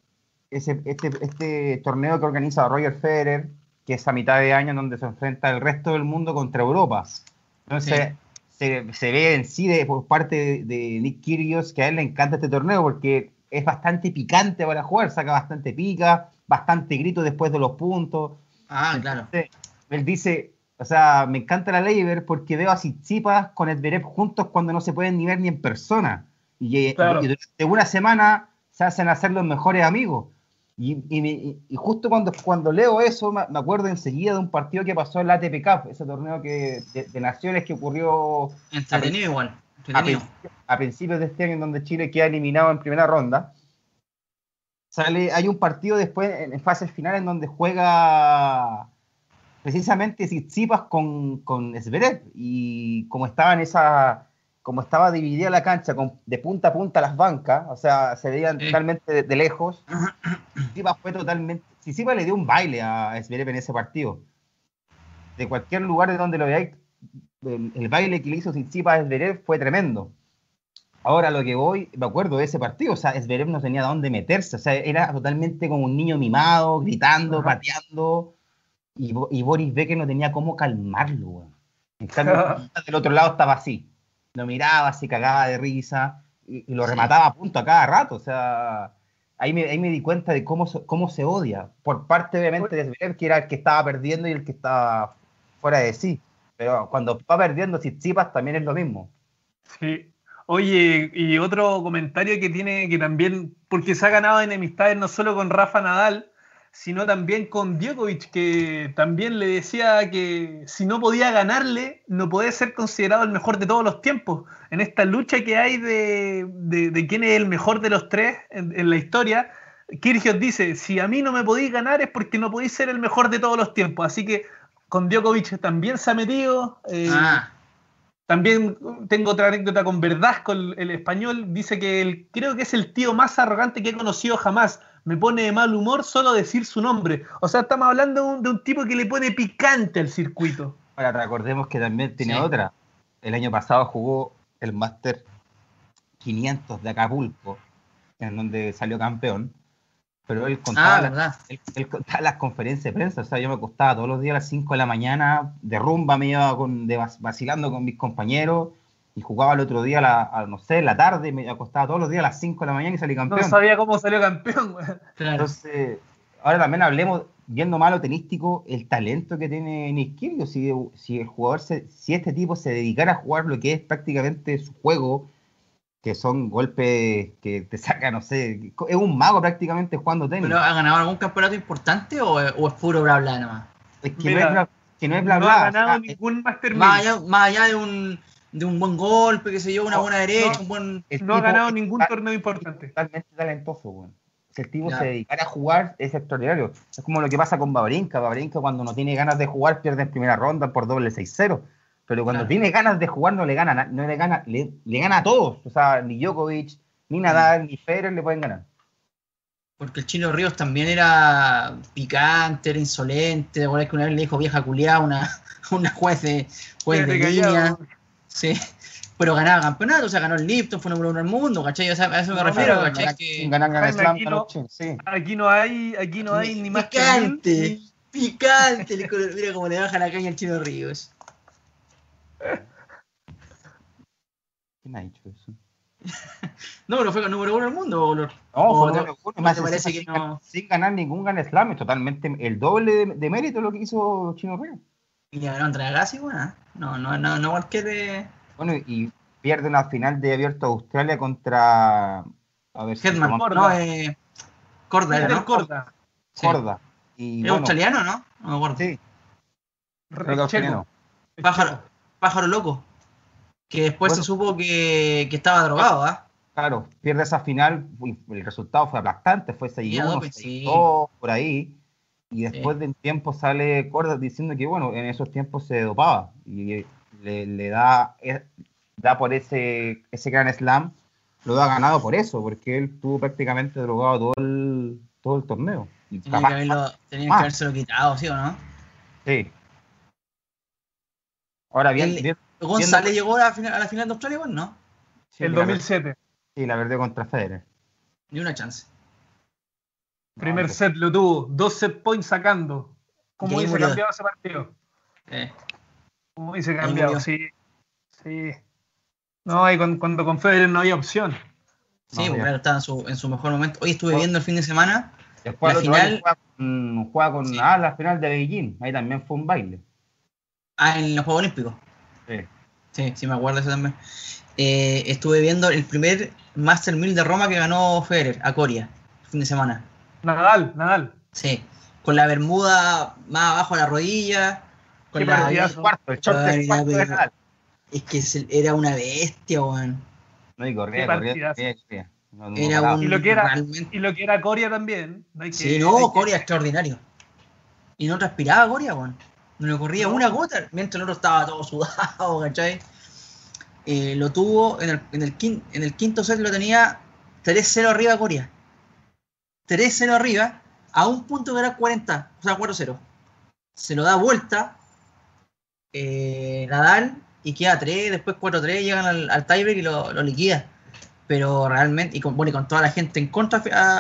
ese, este, este torneo que organiza Roger Federer, que es a mitad de año donde se enfrenta el resto del mundo contra Europa. Entonces, se, se ve en sí de, por parte de, de Nick Kyrgios que a él le encanta este torneo porque es bastante picante para jugar, saca bastante pica, bastante grito después de los puntos. Ah, claro. Entonces, él dice, o sea, me encanta la Leiber porque veo a Tsitsipas con Edverev juntos cuando no se pueden ni ver ni en persona. Y, Claro. y durante una semana se hacen a ser los mejores amigos. Y, y y- justo cuando, cuando leo eso, me acuerdo enseguida de un partido que pasó en la ATP Cup, ese torneo que, de, de naciones que ocurrió Entretenido igual. a, Entretenido. a principios de este año en donde Chile queda eliminado en primera ronda. Sale, hay un partido después en, fases finales en donde juega precisamente Tsitsipas con, con Zverev y como estaba en esa como estaba dividida la cancha con, de punta a punta las bancas, o sea, se veían Sí. totalmente de, de lejos. Tsitsipas fue totalmente Tsitsipas le dio un baile a Zverev en ese partido. De cualquier lugar de donde lo veáis, el, el baile que le hizo Tsitsipas a Zverev fue tremendo. Ahora lo que voy, me acuerdo de ese partido, o sea, Zverev no tenía dónde meterse, o sea, era totalmente como un niño mimado, gritando, Ajá. pateando, y, y Boris Becker no tenía cómo calmarlo, weón. En cambio, del otro lado estaba así, lo miraba, se cagaba de risa, y, y lo Sí. remataba a punto a cada rato, o sea, ahí me, ahí me di cuenta de cómo, cómo se odia, por parte obviamente de Zverev, que era el que estaba perdiendo y el que estaba fuera de sí, pero cuando va perdiendo Tsitsipas también es lo mismo. Sí. Oye, y otro comentario que tiene que también, porque se ha ganado enemistades no solo con Rafa Nadal, sino también con Djokovic, que también le decía que si no podía ganarle, no puede ser considerado el mejor de todos los tiempos. En esta lucha que hay de, de- quién es el mejor de los tres en, la historia, Kyrgios dice, si a mí no me podéis ganar es porque no podéis ser el mejor de todos los tiempos. Así que con Djokovic también se ha metido. eh, Ah, también tengo otra anécdota con Verdasco, el, el español. Dice que el, creo que es el tío más arrogante que he conocido jamás. Me pone de mal humor solo decir su nombre. O sea, estamos hablando de un, de un tipo que le pone picante al circuito. Ahora recordemos que también tiene Sí. otra. El año pasado jugó el Master 500 de Acapulco, en donde salió campeón. Pero él contaba, ah, la- él, él contaba las conferencias de prensa. O sea, yo me acostaba todos los días a las 5 de la mañana, de rumba me iba con, de, vacilando con mis compañeros y jugaba el otro día, a la, a, no sé, en la tarde, me acostaba todos los días a las 5 de la mañana y salí No campeón. sabía cómo salió campeón. güey. Claro. Entonces, ahora también hablemos, viendo malo tenístico, el talento que tiene Kyrgios. Si, si el jugador, se- si este tipo se dedicara a jugar lo que es prácticamente su juego, que son golpes que te sacan, no sé, es un mago prácticamente jugando tenis. ¿Pero ha ganado algún campeonato importante o, es- o es puro bla bla nomás? es que, Mira, no es bla, que no es bla no bla. ha o ganado sea, ningún Master Más 1000. allá, más allá de un de un buen golpe, qué sé yo, una No, buena derecha, no. un buen No ha ganado ningún torneo importante. totalmente talentoso, weón. Si el tipo Ya. se dedicara a jugar, es extraordinario. Es como lo que pasa con Babrinka. Babrinka cuando no tiene ganas de jugar pierde en primera ronda por doble 6-0. Pero cuando Claro. tiene ganas de jugar no le gana, na- no le gana, le, le gana a todos. O sea, ni Djokovic, ni Nadal, ni Federer le pueden ganar. Porque el Chino Ríos también era picante, era insolente. ¿Te que una vez le dijo vieja culiada a una, una juez de, juez de línea? Sí. Pero ganaba campeonato, o sea, ganó el Lipton, fue número uno del mundo, ¿cachai? O sea, a eso me refiero, ¿cachai? Que... Ganan, ganan Slam, aquí, no, sí. aquí no hay, aquí no hay ni más Picante, picante. Mira cómo le baja la caña al Chino Ríos. ¿Quién ha dicho eso? no, pero fue el número uno del mundo. No, fue número uno. Más parece que no... sin ganar ningún Gran Slam, es totalmente el doble de, de, mérito lo que hizo Chino Río. Y le ganó entre Agassi, bueno. No, no, no, no cualquier de. Bueno, y pierde una final de abierto Australia contra. A ver Hetman, no, eh, Corda, ¿no? Corda. Corda. Y, ¿Es australiano, no? No me acuerdo. Sí. Pájaro, pájaro loco que después se supo que, que estaba drogado, ¿ah? Claro, pierde esa final, el resultado fue aplastante, fue 6-1, por ahí, y después de un tiempo sale Corda diciendo que, bueno, en esos tiempos se dopaba, y le, da, eh, da por ese, ese gran slam, lo ha ganado por eso, porque él tuvo prácticamente drogado todo el, todo el torneo. tenía que, haberlo, tenía que haberse lo quitado, ¿sí o no? Sí. Ahora bien, González llegó a la, final, a la final de Australia, bueno, ¿no? Sí, el 2007. sí, la perdió contra Federer. Ni una chance. Primer set lo tuvo, dos set points sacando. ¿Cómo dice cambiado ese partido? Eh. ¿Cómo dice cambiado? Sí. Sí. No, y cuando, cuando, con Federer no había opción. Sí, porque claro, estaba en su, en su, mejor momento. Hoy estuve viendo el fin de semana. Después la final. Juega con, juega con ah, la final de Beijing. Ahí también fue un baile. Ah, en los Juegos Olímpicos. Sí. Sí, me acuerdo eso también. Eh, estuve viendo el primer Master 1000 de Roma que ganó Federer a Coria, el fin de semana. Nadal, Nadal. Sí, con la bermuda más abajo a la rodilla. Con la, cuarto, el Es que era una bestia, weón. No, y corría, corría, era un, y, lo que era, y lo que era Coria también. sí, no, Coria extraordinario. Y no transpiraba Coria, weón. No le corría una gota, mientras el otro estaba todo sudado, ¿cachai? Eh, lo tuvo en el, en, el quinto, en el quinto set, lo tenía 3-0 arriba Corea. 3-0 arriba, a un punto que era 40, o sea, 4-0. Se lo da vuelta eh, Nadal y queda 3, después 4-3, llegan al, al tiebreak y lo, lo, liquida. Pero realmente, y con, bueno, y con toda la gente en contra,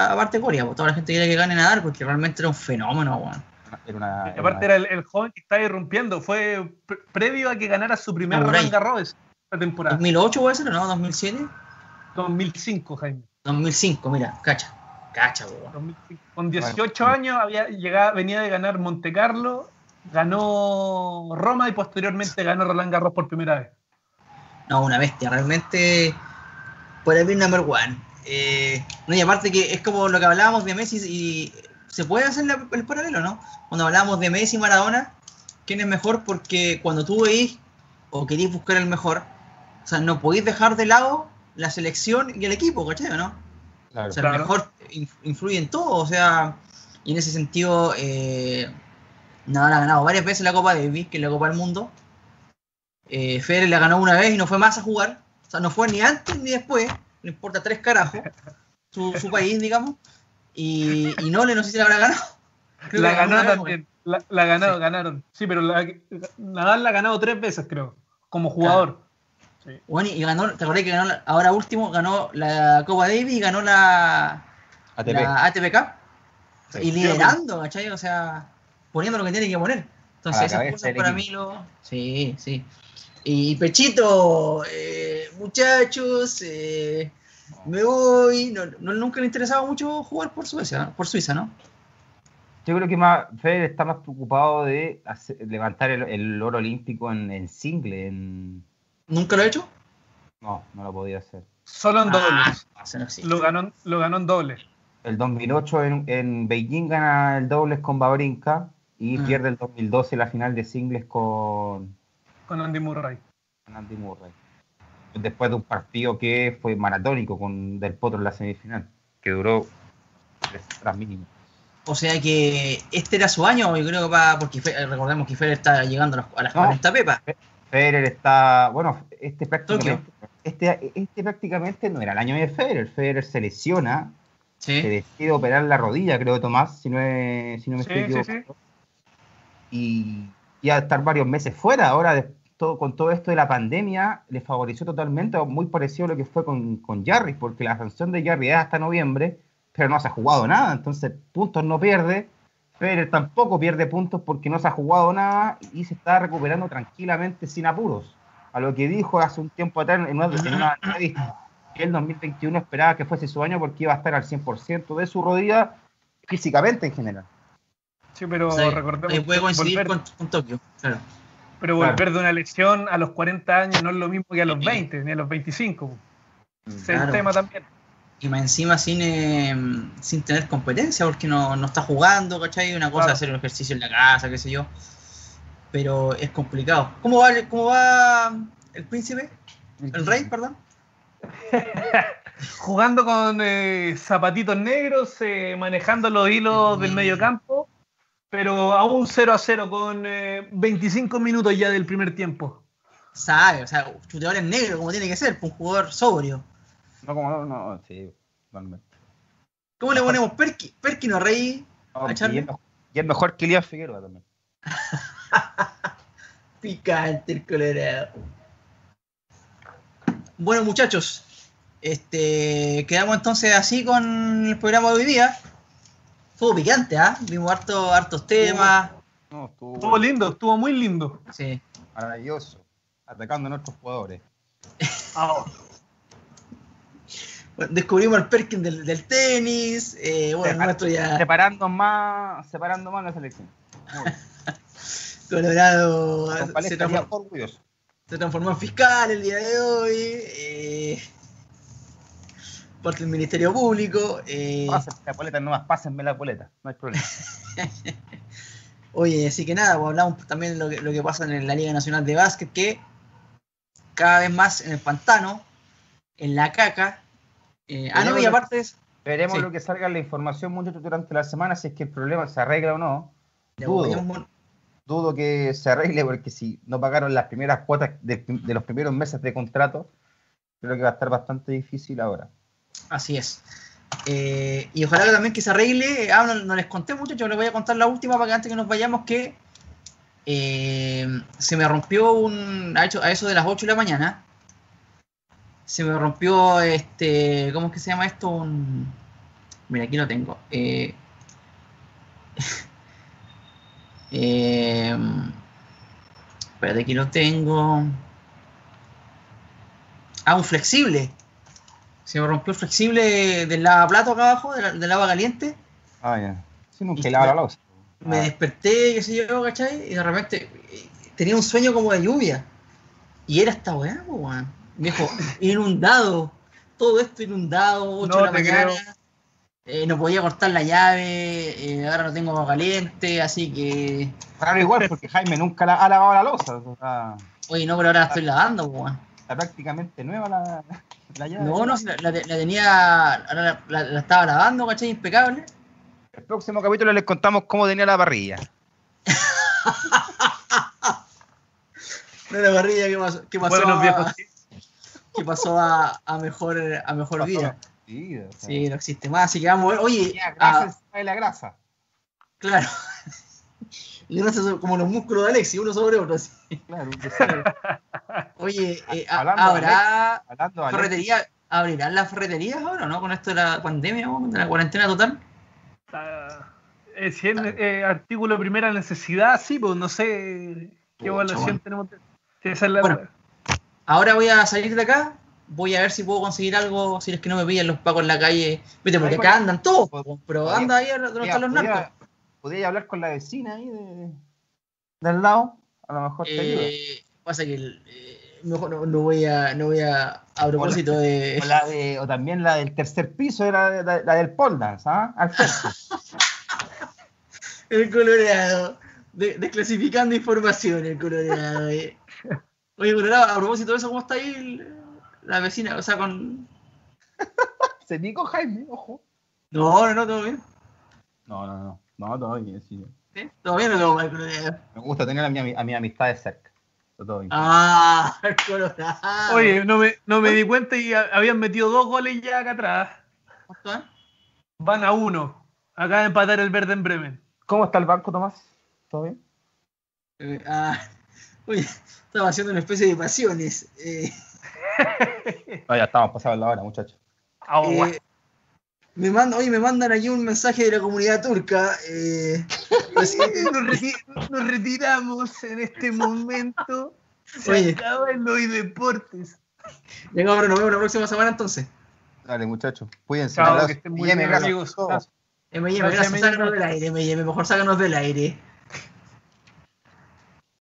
aparte Corea, pues, toda la gente quiere que gane Nadal porque realmente era un fenómeno, weón. Era aparte era el, joven que estaba irrumpiendo, fue previo a que ganara su primer Roland Garros la temporada. ¿2008 puede ser o no? ¿2007? 2005, Jaime. 2005, mira, cacha. Cacha, Con 18 años había llegado, venía de ganar Monte Carlo, ganó Roma y posteriormente ganó Roland Garros por primera vez. No, una bestia, realmente puede mí number one. Eh, no, y aparte que es como lo que hablábamos de Messi y se puede hacer el paralelo, ¿no? Cuando hablamos de Messi y Maradona, ¿quién es mejor? Porque cuando tú veis o queréis buscar el mejor, o sea, no podéis dejar de lado la selección y el equipo, ¿cachai? ¿no? o sea, el mejor influye en todo, o sea, y en ese sentido, eh, Nadal ha ganado varias veces la Copa Davis, que es la Copa del Mundo. Eh, Federer la ganó una vez y no fue más a jugar, o sea, no fue ni antes ni después, no importa tres carajos, su, su país, digamos. Y, y Nole no sé si la habrá ganado. la ganó también. La, la ganado, ganaron. Sí, pero la, Nadal la ha ganado tres veces, creo, como jugador. Bueno, y ganó, te acordás que ganó, ahora último, ganó la Copa Davis y ganó la ATP, la ATP Cup. Y liderando, ¿cachai? O sea, poniendo lo que tiene que poner. Entonces, esas cosas para mí lo. Sí, sí. Y Pechito, eh, muchachos, eh, me voy. No, nunca le interesaba mucho jugar por Suiza, por Suiza, ¿no? Yo creo que más Federer está más preocupado de levantar el, oro olímpico en, single. En... ¿Nunca lo ha hecho? No, no lo podía hacer. Solo en ah, dobles. lo, ganó, lo ganó en dobles. El 2008 en, en Beijing gana el dobles con Babrinka y ah. pierde el 2012 la final de singles con... Con Andy Murray. Con Andy Murray después de un partido que fue maratónico con Del Potro en la semifinal, que duró tres horas mínimo. O sea que este era su año, yo creo que va, porque recordemos que Federer está llegando a las, 40 pepas. Federer está, bueno, este prácticamente, este, este prácticamente no era el año de Federer, Federer se lesiona se decide operar la rodilla, creo, Tomás, si no, es- si no me Sí, estoy sí, equivocando. Y iba a estar varios meses fuera. Ahora, de- todo, con todo esto de la pandemia, le favoreció totalmente, muy parecido a lo que fue con, con Jarry, porque la sanción de Jarry es hasta noviembre, pero no se ha jugado nada. Entonces, puntos no pierde. Pero tampoco pierde puntos porque no se ha jugado nada y se está recuperando tranquilamente sin apuros. A lo que dijo hace un tiempo atrás en una, en una entrevista, que el 2021 esperaba que fuese su año porque iba a estar al 100% de su rodilla físicamente en general. Sí, pero sea, recordemos puede coincidir volver, con, con Tokio, claro. Pero Claro. volver de una lesión a los 40 años no es lo mismo que a los 20, ni a los 25. Ese es Claro. el tema también. Y más encima sin, eh, sin tener competencia, porque no, no está jugando, ¿cachai? Una cosa Claro. es hacer un ejercicio en la casa, qué sé yo. Pero es complicado. ¿Cómo va, el- cómo va el príncipe? El rey, perdón. Jugando con eh, zapatitos negros, eh, manejando los hilos del medio campo, pero aún 0 a 0 con eh, 25 minutos ya del primer tiempo. Sabe, o sea, chuteador en negro, como tiene que ser, pues, un jugador sobrio. No, como no, no, sí, totalmente. ¿Cómo le ponemos Perkin, Perkin o Rey? ¿A Charlie? mejor- y es mejor que Elías Figueroa también. Picante el colorado. Bueno, muchachos, este, quedamos entonces así con el programa de hoy día. Estuvo picante, ¿ah? Vimos harto, hartos temas. No, estuvo Estuvo lindo, estuvo muy lindo. Sí. maravilloso. Atacando a nuestros jugadores. Ah, Bueno, descubrimos el Perkin del, del tenis. eh, bueno, el Separa- nuestro ya Separando más, separando más la selección. Colorado se, transformó, se transformó en fiscal el día de hoy. eh, parte del Ministerio Público. eh, Pásenme la nomás, pásenme la boleta, no hay problema. Oye, así que nada, pues hablamos también de lo que, lo que pasa en la Liga Nacional de Básquet, que cada vez más en el pantano, en la caca. eh, ah, no, y aparte es. Veremos Sí. lo que salga la información, muchachos, durante la semana, si es que el problema se arregla o no. Dudo. pues, Dudo que se arregle porque si no pagaron las primeras cuotas de, de los primeros meses de contrato, creo que va a estar bastante difícil ahora. Así es. Eh, y ojalá que también que se arregle. Ah, no, no les conté, muchachos, les voy a contar la última para que antes que nos vayamos, que eh, se me rompió un. A, eso de las 8 de la mañana. Se me rompió este. ¿Cómo es que se llama esto? Un. Mira, aquí lo tengo. Eh, eh, espérate, aquí lo tengo. Ah, un flexible. Se me rompió el flexible del lavaplato acá abajo, del, del agua caliente. Ah, ya. Sí, nunca lava la losa. Me Ah, desperté, qué sé yo, ¿cachai? Y de repente eh, tenía un sueño como de lluvia. Y era esta weá, po, weón. Me dijo, inundado. Todo esto inundado, 8 No de la mañana. creo. Eh, no podía cortar la llave. eh, ahora no tengo agua caliente, así que. Claro, igual, porque Jaime nunca la- ha lavado la losa. O sea, Oye, no, pero ahora la estoy lavando, po, weón. está prácticamente nueva la, la llave. No, no, la, la- la tenía. Ahora la, la- la estaba lavando, ¿cachai? Impecable. El próximo capítulo les contamos cómo tenía la parrilla. No la parrilla, ¿qué pasó? ¿Qué pasó, a, viejos. qué pasó a, a mejor, a mejor vida? Sí, o sea, Sí, no existe más, así que vamos a ver. Oye, grasa ah, de la grasa. claro. Y gracias a- como los músculos de Alexi, uno sobre otro. así. Claro. Oye, eh, Hablando ¿habrá Hablando ferretería? ¿Abrirán las ferreterías ahora, no? Con esto de la pandemia, de la cuarentena total. Eh, si es eh, artículo de primera necesidad, sí, pues no sé qué evaluación bueno. tenemos. esa es la- Bueno. Ahora voy a salir de acá. Voy a ver si puedo conseguir algo, si es que no me pillan los pacos en la calle. Vete, porque acá andan todos, po, pero anda ahí a donde están los narcos. Podía, podía hablar con la vecina ahí de, del lado. A lo mejor te ayuda. Pasa que el- eh, mejor no, no voy a, no voy a, a propósito de... O, la de- o también la del tercer piso era la, la del pole dance, ¿ah? Al. El Colorado. de- desclasificando información, el Colorado. eh. Oye, Colorado, a propósito de eso, ¿cómo está ahí el- la vecina? O sea, con... Se picó Jaime, ojo. No, no, no, todo bien. No, no, no. No, todo bien, sí. ¿Sí? ¿Todo bien o todo mal, Colorado? Me gusta tener a mi, a mi amistad de cerca. Todo bien. Ah, el Colorado. Oye, no me, no me di cuenta y ha- habían metido dos goles ya acá atrás. ¿Cuánto, eh? Van a uno. Acaba de empatar el verde en Bremen. ¿Cómo está el banco, Tomás? ¿Todo bien? Eh, ah, oye, estaba haciendo una especie de pasiones. Eh, No, ya estamos pasados la hora, muchachos. Eh, me mandan, oye, me mandan aquí un mensaje de la comunidad turca. eh, nos, reti- nos retiramos en este momento. Se Oye. acaba el hoy deportes. ya cabrón, nos vemos la próxima semana entonces. Dale, muchachos. Cuídense. Chao, que estén muy bien, amigos. M&M, Gracias, sácanos del aire, M&M, mejor sácanos del aire.